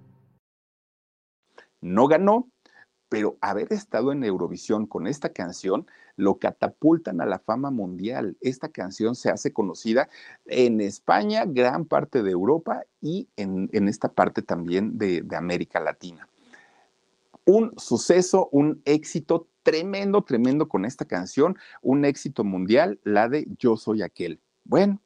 No ganó, pero haber estado en Eurovisión con esta canción lo catapultan a la fama mundial. Esta canción se hace conocida en España, gran parte de Europa y en, esta parte también de, de América Latina. Un suceso, un éxito tremendo, tremendo con esta canción, un éxito mundial, la de Yo Soy Aquel. Bueno,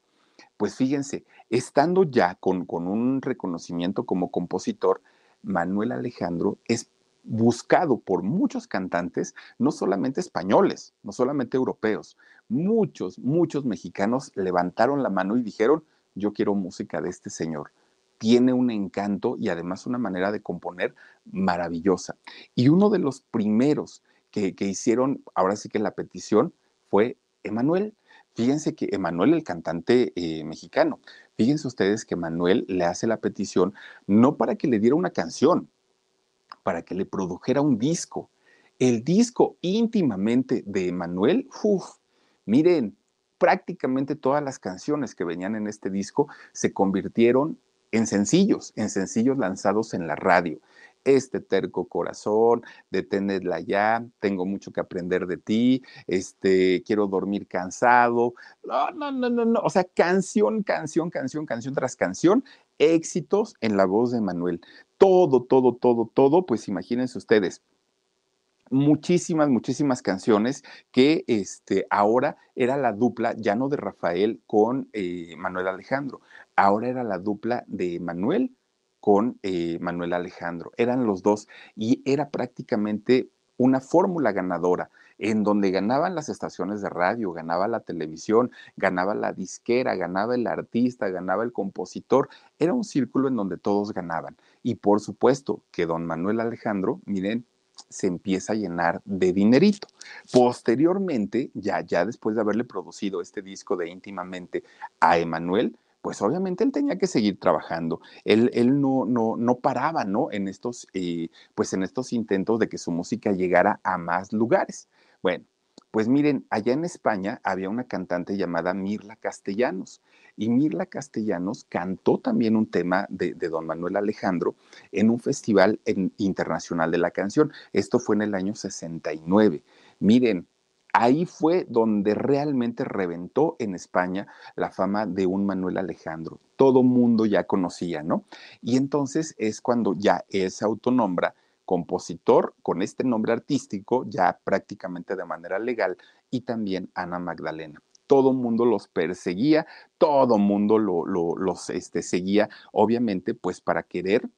pues fíjense, estando ya con, con un reconocimiento como compositor, Manuel Alejandro es buscado por muchos cantantes, no solamente españoles, no solamente europeos, muchos, muchos mexicanos levantaron la mano y dijeron, yo quiero música de este señor. Tiene un encanto y además una manera de componer maravillosa. Y uno de los primeros que, hicieron, ahora sí que la petición, fue Emanuel. Fíjense que Emanuel, el cantante eh, mexicano, Fíjense ustedes que Manuel le hace la petición no para que le diera una canción, para que le produjera un disco. El disco íntimamente de Manuel, uff, miren, prácticamente todas las canciones que venían en este disco se convirtieron en sencillos, en sencillos lanzados en la radio. Este terco corazón, deténela ya, tengo mucho que aprender de ti, este, quiero dormir cansado. No, no, no, no, no. O sea, canción, canción, canción, canción tras canción, éxitos en la voz de Manuel. Todo, todo, todo, todo, pues imagínense ustedes muchísimas, muchísimas canciones que este, ahora era la dupla, ya no de Rafael con eh, Manuel Alejandro, ahora era la dupla de Manuel con eh, Manuel Alejandro. Eran los dos y era prácticamente una fórmula ganadora en donde ganaban las estaciones de radio, ganaba la televisión, ganaba la disquera, ganaba el artista, ganaba el compositor. Era un círculo en donde todos ganaban. Y por supuesto que don Manuel Alejandro, miren, se empieza a llenar de dinerito. Posteriormente, ya, ya después de haberle producido este disco de íntimamente a Emanuel, pues obviamente él tenía que seguir trabajando. Él, él no, no, no paraba, ¿no? En estos, eh, pues en estos intentos de que su música llegara a más lugares. Bueno, pues miren, allá en España había una cantante llamada Mirla Castellanos. Y Mirla Castellanos cantó también un tema de, don Manuel Alejandro en un festival internacional de la canción. Esto fue en el año 69. Miren, ahí fue donde realmente reventó en España la fama de un Manuel Alejandro. Todo mundo ya conocía, ¿no? Y entonces es cuando ya se autonombra compositor con este nombre artístico, ya prácticamente de manera legal, y también Ana Magdalena. Todo mundo los perseguía, todo mundo los este, seguía, obviamente, pues para querer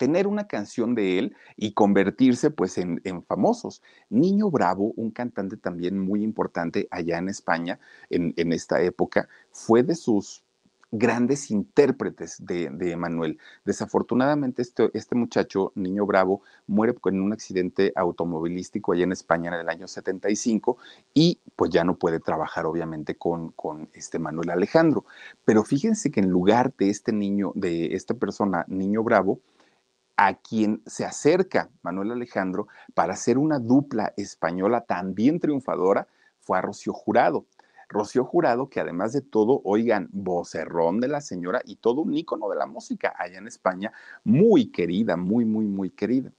tener una canción de él y convertirse pues en, famosos. Niño Bravo, un cantante también muy importante allá en España en, esta época, fue de sus grandes intérpretes de, Emanuel. Desafortunadamente, este, este, muchacho, Niño Bravo, muere en un accidente automovilístico allá en España en el año 75 y pues ya no puede trabajar obviamente con, con este Manuel Alejandro. Pero fíjense que en lugar de este niño, de esta persona, Niño Bravo, a quien se acerca Manuel Alejandro para hacer una dupla española también triunfadora fue a Rocío Jurado. Rocío Jurado, que además de todo, oigan, vocerrón de la señora y todo un ícono de la música allá en España, muy querida, muy, muy, muy querida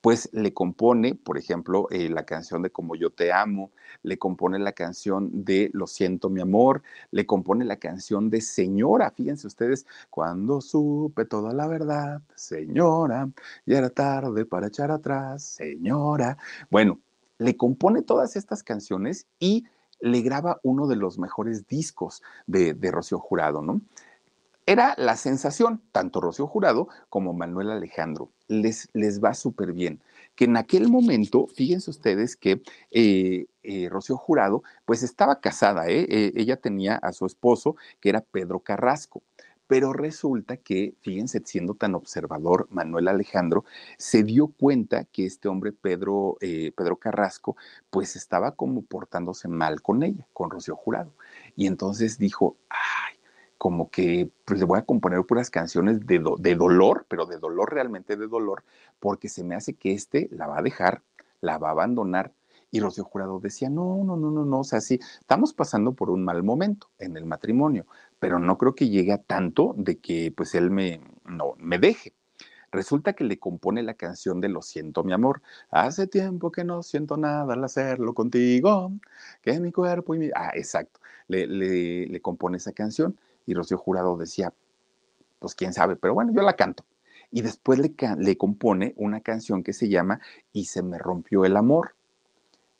pues le compone, por ejemplo, eh, la canción de Como yo te amo, le compone la canción de Lo siento mi amor, le compone la canción de Señora, fíjense ustedes, cuando supe toda la verdad, Señora, ya era tarde para echar atrás, Señora. Bueno, le compone todas estas canciones y le graba uno de los mejores discos de, de Rocío Jurado, ¿no? Era la sensación, tanto Rocío Jurado como Manuel Alejandro, les, les va súper bien. Que en aquel momento, fíjense ustedes que eh, eh, Rocío Jurado, pues estaba casada, ¿eh? ella tenía a su esposo, que era Pedro Carrasco. Pero resulta que, fíjense, siendo tan observador, Manuel Alejandro se dio cuenta que este hombre, Pedro, Pedro Carrasco, pues estaba como portándose mal con ella, con Rocío Jurado. Y entonces dijo, ay, como que pues, le voy a componer puras canciones de, de, dolor, pero de dolor realmente de dolor, porque se me hace que este la va a dejar, la va a abandonar. Y Rocío Jurado decía, no, no, no, no, no, o sea, sí, estamos pasando por un mal momento en el matrimonio, pero no creo que llegue a tanto de que pues él me, no, me deje. Resulta que le compone la canción de Lo siento, mi amor. Hace tiempo que no siento nada al hacerlo contigo, que mi cuerpo y mi... Ah, exacto. Le, le compone esa canción y Rocío Jurado decía, pues quién sabe, pero bueno, yo la canto. Y después le, compone una canción que se llama Y se me rompió el amor.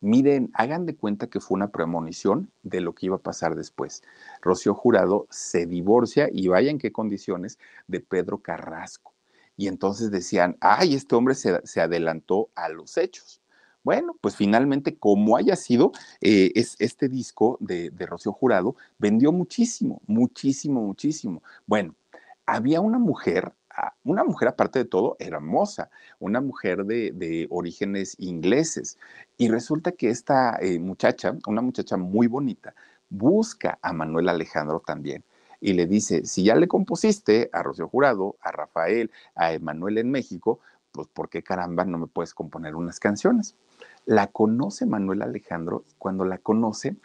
Miren, hagan de cuenta que fue una premonición de lo que iba a pasar después. Rocío Jurado se divorcia y vaya en qué condiciones de Pedro Carrasco. Y entonces decían, ay, este hombre se adelantó a los hechos. Bueno, pues finalmente, como haya sido, eh, es, este disco de, de Rocío Jurado vendió muchísimo, muchísimo, muchísimo. Bueno, había una mujer ah, una mujer aparte de todo hermosa, una mujer de, orígenes ingleses. Y resulta que esta eh, muchacha, una muchacha muy bonita, busca a Manuel Alejandro también. Y le dice, si ya le compusiste a Rocío Jurado, a Rafael, a Emanuel en México, pues ¿por qué caramba no me puedes componer unas canciones? La conoce Manuel Alejandro cuando la conoce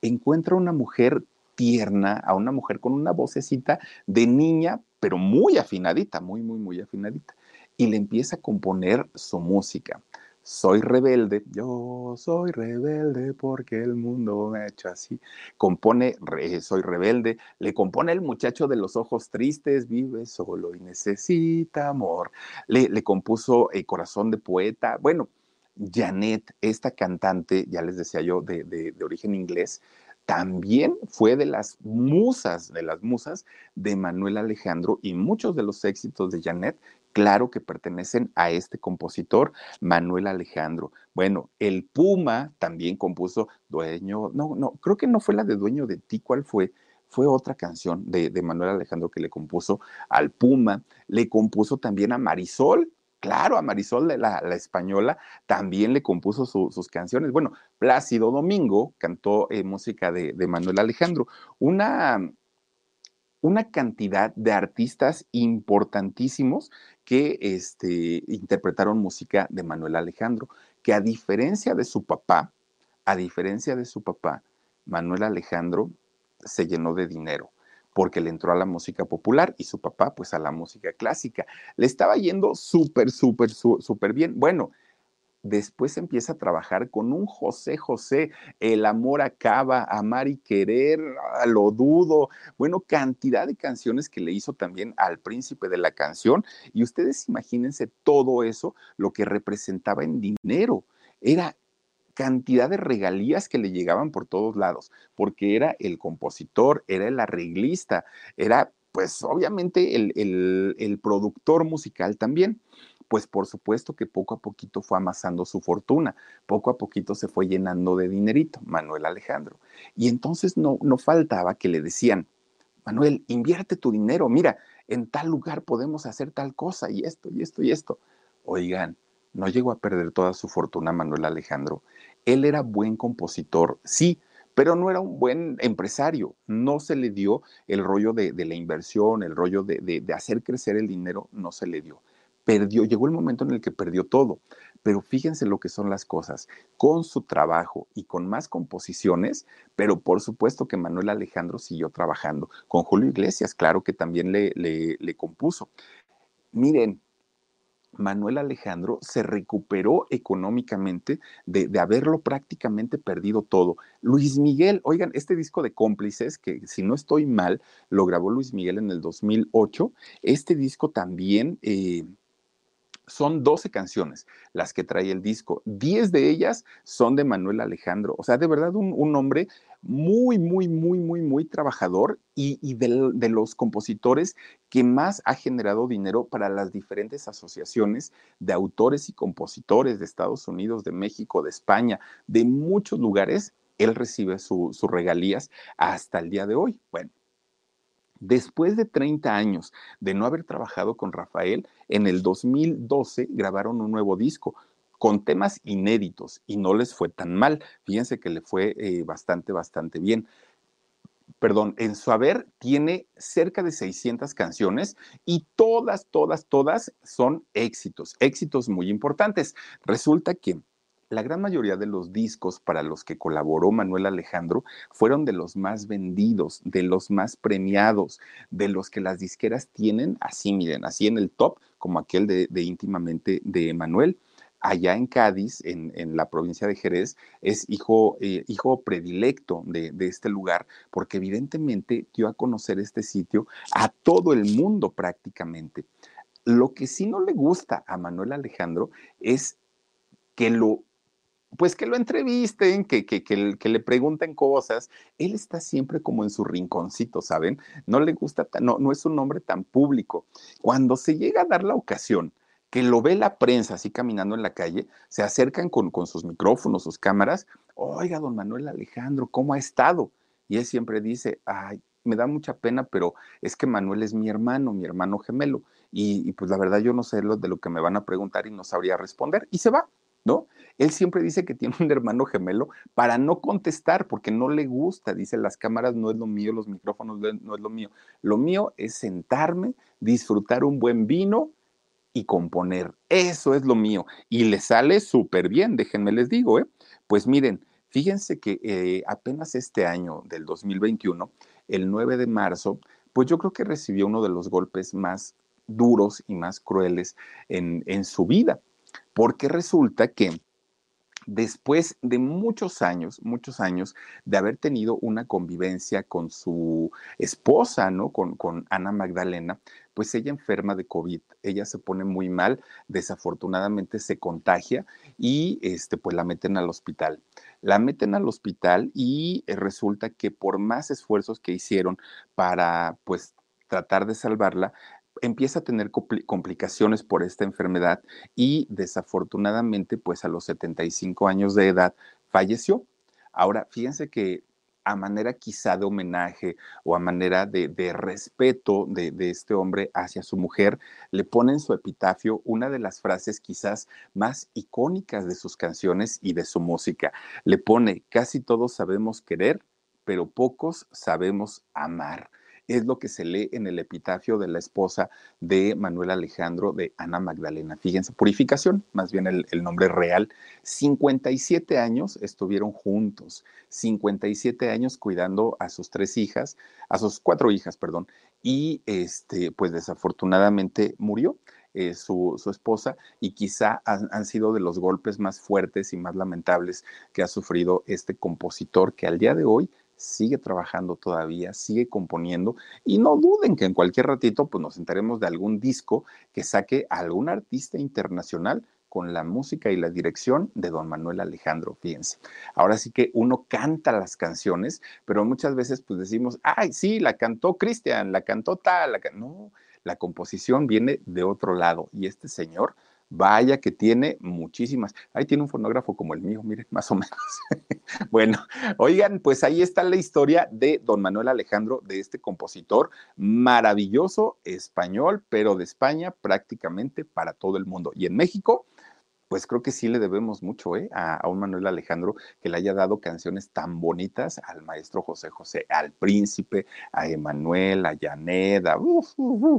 encuentra una mujer tierna, a una mujer con una vocecita de niña, pero muy afinadita, muy, muy, muy afinadita. y le empieza a componer su música. Soy rebelde, yo soy rebelde porque el mundo me ha hecho así. Compone Soy rebelde, le compone el muchacho de los ojos tristes, vive solo y necesita amor. Le, le compuso el Corazón de Poeta. Bueno, Janet, esta cantante, ya les decía yo, de, de, de origen inglés, también fue de las musas, de las musas de Manuel Alejandro y muchos de los éxitos de Janet, claro que pertenecen a este compositor, Manuel Alejandro. Bueno, el Puma también compuso Dueño, no, no, creo que no fue la de Dueño de ti, ¿cuál fue? Fue otra canción de, de Manuel Alejandro que le compuso al Puma, le compuso también a Marisol, Claro, a Marisol, la, la española, también le compuso sus canciones. Bueno, Plácido Domingo cantó eh, música de, Manuel Alejandro. Una, una cantidad de artistas importantísimos que este, interpretaron música de Manuel Alejandro, que a diferencia de su papá, a diferencia de su papá, Manuel Alejandro se llenó de dinero porque le entró a la música popular y su papá pues a la música clásica. Le estaba yendo súper, súper, súper bien. Bueno, después empieza a trabajar con un José José, El amor acaba, Amar y querer, ah, lo dudo, bueno, cantidad de canciones que le hizo también al príncipe de la canción y ustedes imagínense todo eso, lo que representaba en dinero. Era cantidad de regalías que le llegaban por todos lados, porque era el compositor, era el arreglista, era pues obviamente el, el, productor musical también pues por supuesto que poco a poquito fue amasando su fortuna, poco a poquito se fue llenando de dinerito, Manuel Alejandro. Y entonces no, no faltaba que le decían, Manuel, invierte tu dinero, mira, en tal lugar podemos hacer tal cosa y esto y esto y esto. Oigan, no llegó a perder toda su fortuna Manuel Alejandro. Él era buen compositor, sí, pero no era un buen empresario. No se le dio el rollo de, la inversión, el rollo de, hacer crecer el dinero, no se le dio. Perdió, llegó el momento en el que perdió todo. Pero fíjense lo que son las cosas. Con su trabajo y con más composiciones, pero por supuesto que Manuel Alejandro siguió trabajando. Con Julio Iglesias, claro que también le compuso. Miren, Manuel Alejandro se recuperó económicamente de, de, haberlo prácticamente perdido todo. Luis Miguel, oigan, este disco de cómplices, que si no estoy mal, lo grabó Luis Miguel en el 2008, este disco también... Eh, son 12 canciones las que trae el disco. 10 de ellas son de Manuel Alejandro. O sea, de verdad un, un hombre muy, muy, muy, muy, muy trabajador y, y de, de, los compositores que más ha generado dinero para las diferentes asociaciones de autores y compositores de Estados Unidos, de México, de España, de muchos lugares. Él recibe sus su regalías hasta el día de hoy. Bueno, Después de 30 años de no haber trabajado con Rafael, en el 2012 grabaron un nuevo disco con temas inéditos y no les fue tan mal. Fíjense que le fue eh, bastante, bastante bien. Perdón, en su haber tiene cerca de 600 canciones y todas, todas, todas son éxitos, éxitos muy importantes. Resulta que la gran mayoría de los discos para los que colaboró Manuel Alejandro fueron de los más vendidos, de los más premiados, de los que las disqueras tienen así, miren, así en el top, como aquel de, íntimamente de Manuel allá en Cádiz, en, en, la provincia de Jerez, es hijo, eh, hijo predilecto de, este lugar, porque evidentemente dio a conocer este sitio a todo el mundo prácticamente. Lo que sí no le gusta a Manuel Alejandro es que lo pues que lo entrevisten, que, que, que, le pregunten cosas. Él está siempre como en su rinconcito, ¿saben? No le gusta, no, no es un hombre tan público. Cuando se llega a dar la ocasión, que lo ve la prensa así caminando en la calle, se acercan con, con sus micrófonos, sus cámaras. Oiga, don Manuel Alejandro, ¿cómo ha estado? Y él siempre dice, ay, me da mucha pena, pero es que Manuel es mi hermano, mi hermano gemelo. Y, y pues la verdad yo no sé lo de lo que me van a preguntar y no sabría responder. Y se va, ¿no? Él siempre dice que tiene un hermano gemelo para no contestar porque no le gusta. Dice, las cámaras no es lo mío, los micrófonos no es lo mío. Lo mío es sentarme, disfrutar un buen vino y componer. Eso es lo mío. Y le sale súper bien, déjenme les digo, ¿eh? Pues miren, fíjense que eh, apenas este año del 2021, el 9 de marzo, pues yo creo que recibió uno de los golpes más duros y más crueles en, en su vida, porque resulta que después de muchos años, muchos años de haber tenido una convivencia con su esposa, ¿no? Con, con, Ana Magdalena, pues ella enferma de COVID, ella se pone muy mal, desafortunadamente se contagia y este, pues la meten al hospital. La meten al hospital y eh, resulta que por más esfuerzos que hicieron para pues tratar de salvarla, empieza a tener complicaciones por esta enfermedad y desafortunadamente, pues a los 75 años de edad, falleció. Ahora, fíjense que a manera quizá de homenaje o a manera de, respeto de, de, este hombre hacia su mujer, le pone en su epitafio una de las frases quizás más icónicas de sus canciones y de su música. Le pone, casi todos sabemos querer, pero pocos sabemos amar es lo que se lee en el epitafio de la esposa de Manuel Alejandro de Ana Magdalena. Fíjense, purificación, más bien el, nombre real. 57 años estuvieron juntos, 57 años cuidando a sus tres hijas, a sus cuatro hijas, perdón, y este, pues desafortunadamente murió. Eh, su, esposa y quizá han, sido de los golpes más fuertes y más lamentables que ha sufrido este compositor que al día de hoy sigue trabajando todavía, sigue componiendo y no duden que en cualquier ratito pues nos enteremos de algún disco que saque algún artista internacional con la música y la dirección de don Manuel Alejandro, fíjense. Ahora sí que uno canta las canciones, pero muchas veces pues decimos, ay, sí, la cantó Cristian, la cantó tal, la no, la composición viene de otro lado y este señor Vaya que tiene muchísimas. Ahí tiene un fonógrafo como el mío, miren, más o menos. bueno, oigan, pues ahí está la historia de don Manuel Alejandro, de este compositor maravilloso español, pero de España prácticamente para todo el mundo. Y en México, pues creo que sí le debemos mucho ¿eh? a, un Manuel Alejandro que le haya dado canciones tan bonitas al maestro José José, al príncipe, a Emanuel, a Janet,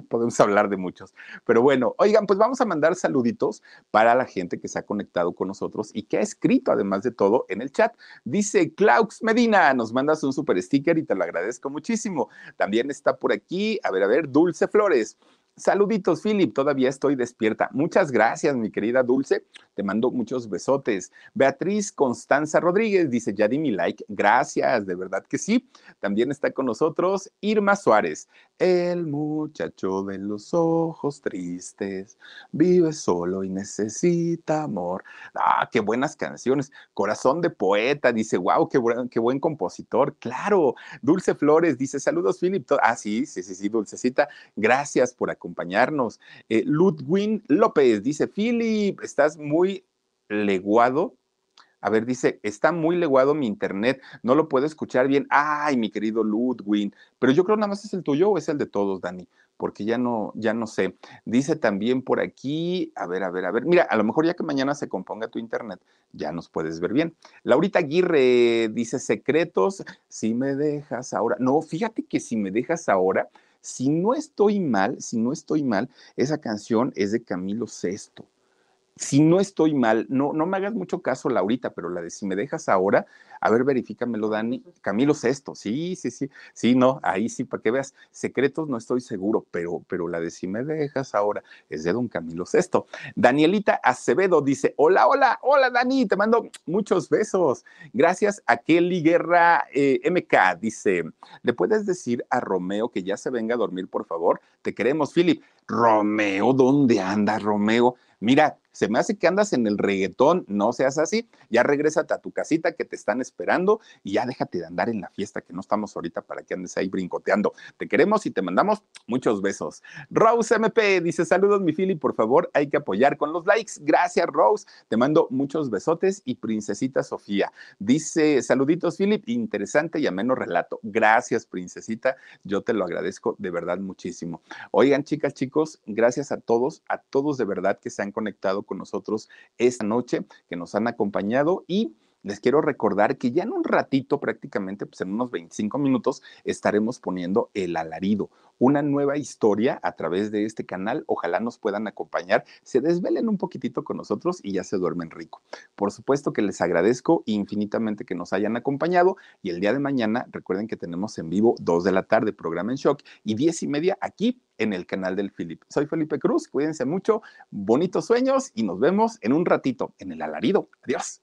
podemos hablar de muchos. Pero bueno, oigan, pues vamos a mandar saluditos para la gente que se ha conectado con nosotros y que ha escrito además de todo en el chat. Dice Klaus Medina, nos mandas un super sticker y te lo agradezco muchísimo. También está por aquí, a ver, a ver, Dulce Flores. Saluditos, Philip, todavía estoy despierta. Muchas gracias, mi querida Dulce. Te mando muchos besotes. Beatriz Constanza Rodríguez dice, ya di mi like. Gracias, de verdad que sí. También está con nosotros Irma Suárez. El muchacho de los ojos tristes vive solo y necesita amor. Ah, qué buenas canciones. Corazón de poeta dice, wow, qué buen, qué buen compositor. Claro. Dulce Flores dice, saludos, Philip. Ah, sí, sí, sí, sí, Dulcecita. Gracias por acompañarnos. Eh, Ludwin López dice, Philip, estás muy leguado. A ver, dice, está muy leguado mi internet, no lo puedo escuchar bien. Ay, mi querido Ludwin, pero yo creo nada más es el tuyo o es el de todos, Dani, porque ya no, ya no sé. Dice también por aquí, a ver, a ver, a ver, mira, a lo mejor ya que mañana se componga tu internet, ya nos puedes ver bien. Laurita Aguirre dice, secretos, si me dejas ahora. No, fíjate que si me dejas ahora, si no estoy mal, si no estoy mal, esa canción es de Camilo Sesto si no estoy mal, no, no me hagas mucho caso, Laurita, pero la de si me dejas ahora, a ver, verifícamelo, Dani. Camilo Sexto, sí, sí, sí, sí, no, ahí sí, para que veas, secretos no estoy seguro, pero, pero la de si me dejas ahora es de don Camilo Sexto. Danielita Acevedo dice, hola, hola, hola, Dani, te mando muchos besos. Gracias a Kelly Guerra eh, MK, dice, ¿le puedes decir a Romeo que ya se venga a dormir, por favor? Te queremos, Philip. Romeo, ¿dónde anda Romeo? Mira, se me hace que andas en el reggaetón, no seas así, ya regrésate a tu casita que te están esperando y ya déjate de andar en la fiesta que no estamos ahorita para que andes ahí brincoteando. Te queremos y te mandamos muchos besos. Rose MP dice, saludos mi Philly, por favor, hay que apoyar con los likes. Gracias Rose, te mando muchos besotes y princesita Sofía. Dice, saluditos Philip, interesante y ameno relato. Gracias princesita, yo te lo agradezco de verdad muchísimo. Oigan chicas, chicos, gracias a todos, a todos de verdad que se han conectado con nosotros esta noche, que nos han acompañado y les quiero recordar que ya en un ratito, prácticamente, pues en unos 25 minutos, estaremos poniendo el alarido, una nueva historia a través de este canal. Ojalá nos puedan acompañar, se desvelen un poquitito con nosotros y ya se duermen rico. Por supuesto que les agradezco infinitamente que nos hayan acompañado y el día de mañana recuerden que tenemos en vivo 2 de la tarde programa en shock y 10 y media aquí en el canal del Felipe. Soy Felipe Cruz, cuídense mucho, bonitos sueños y nos vemos en un ratito en el alarido. Adiós.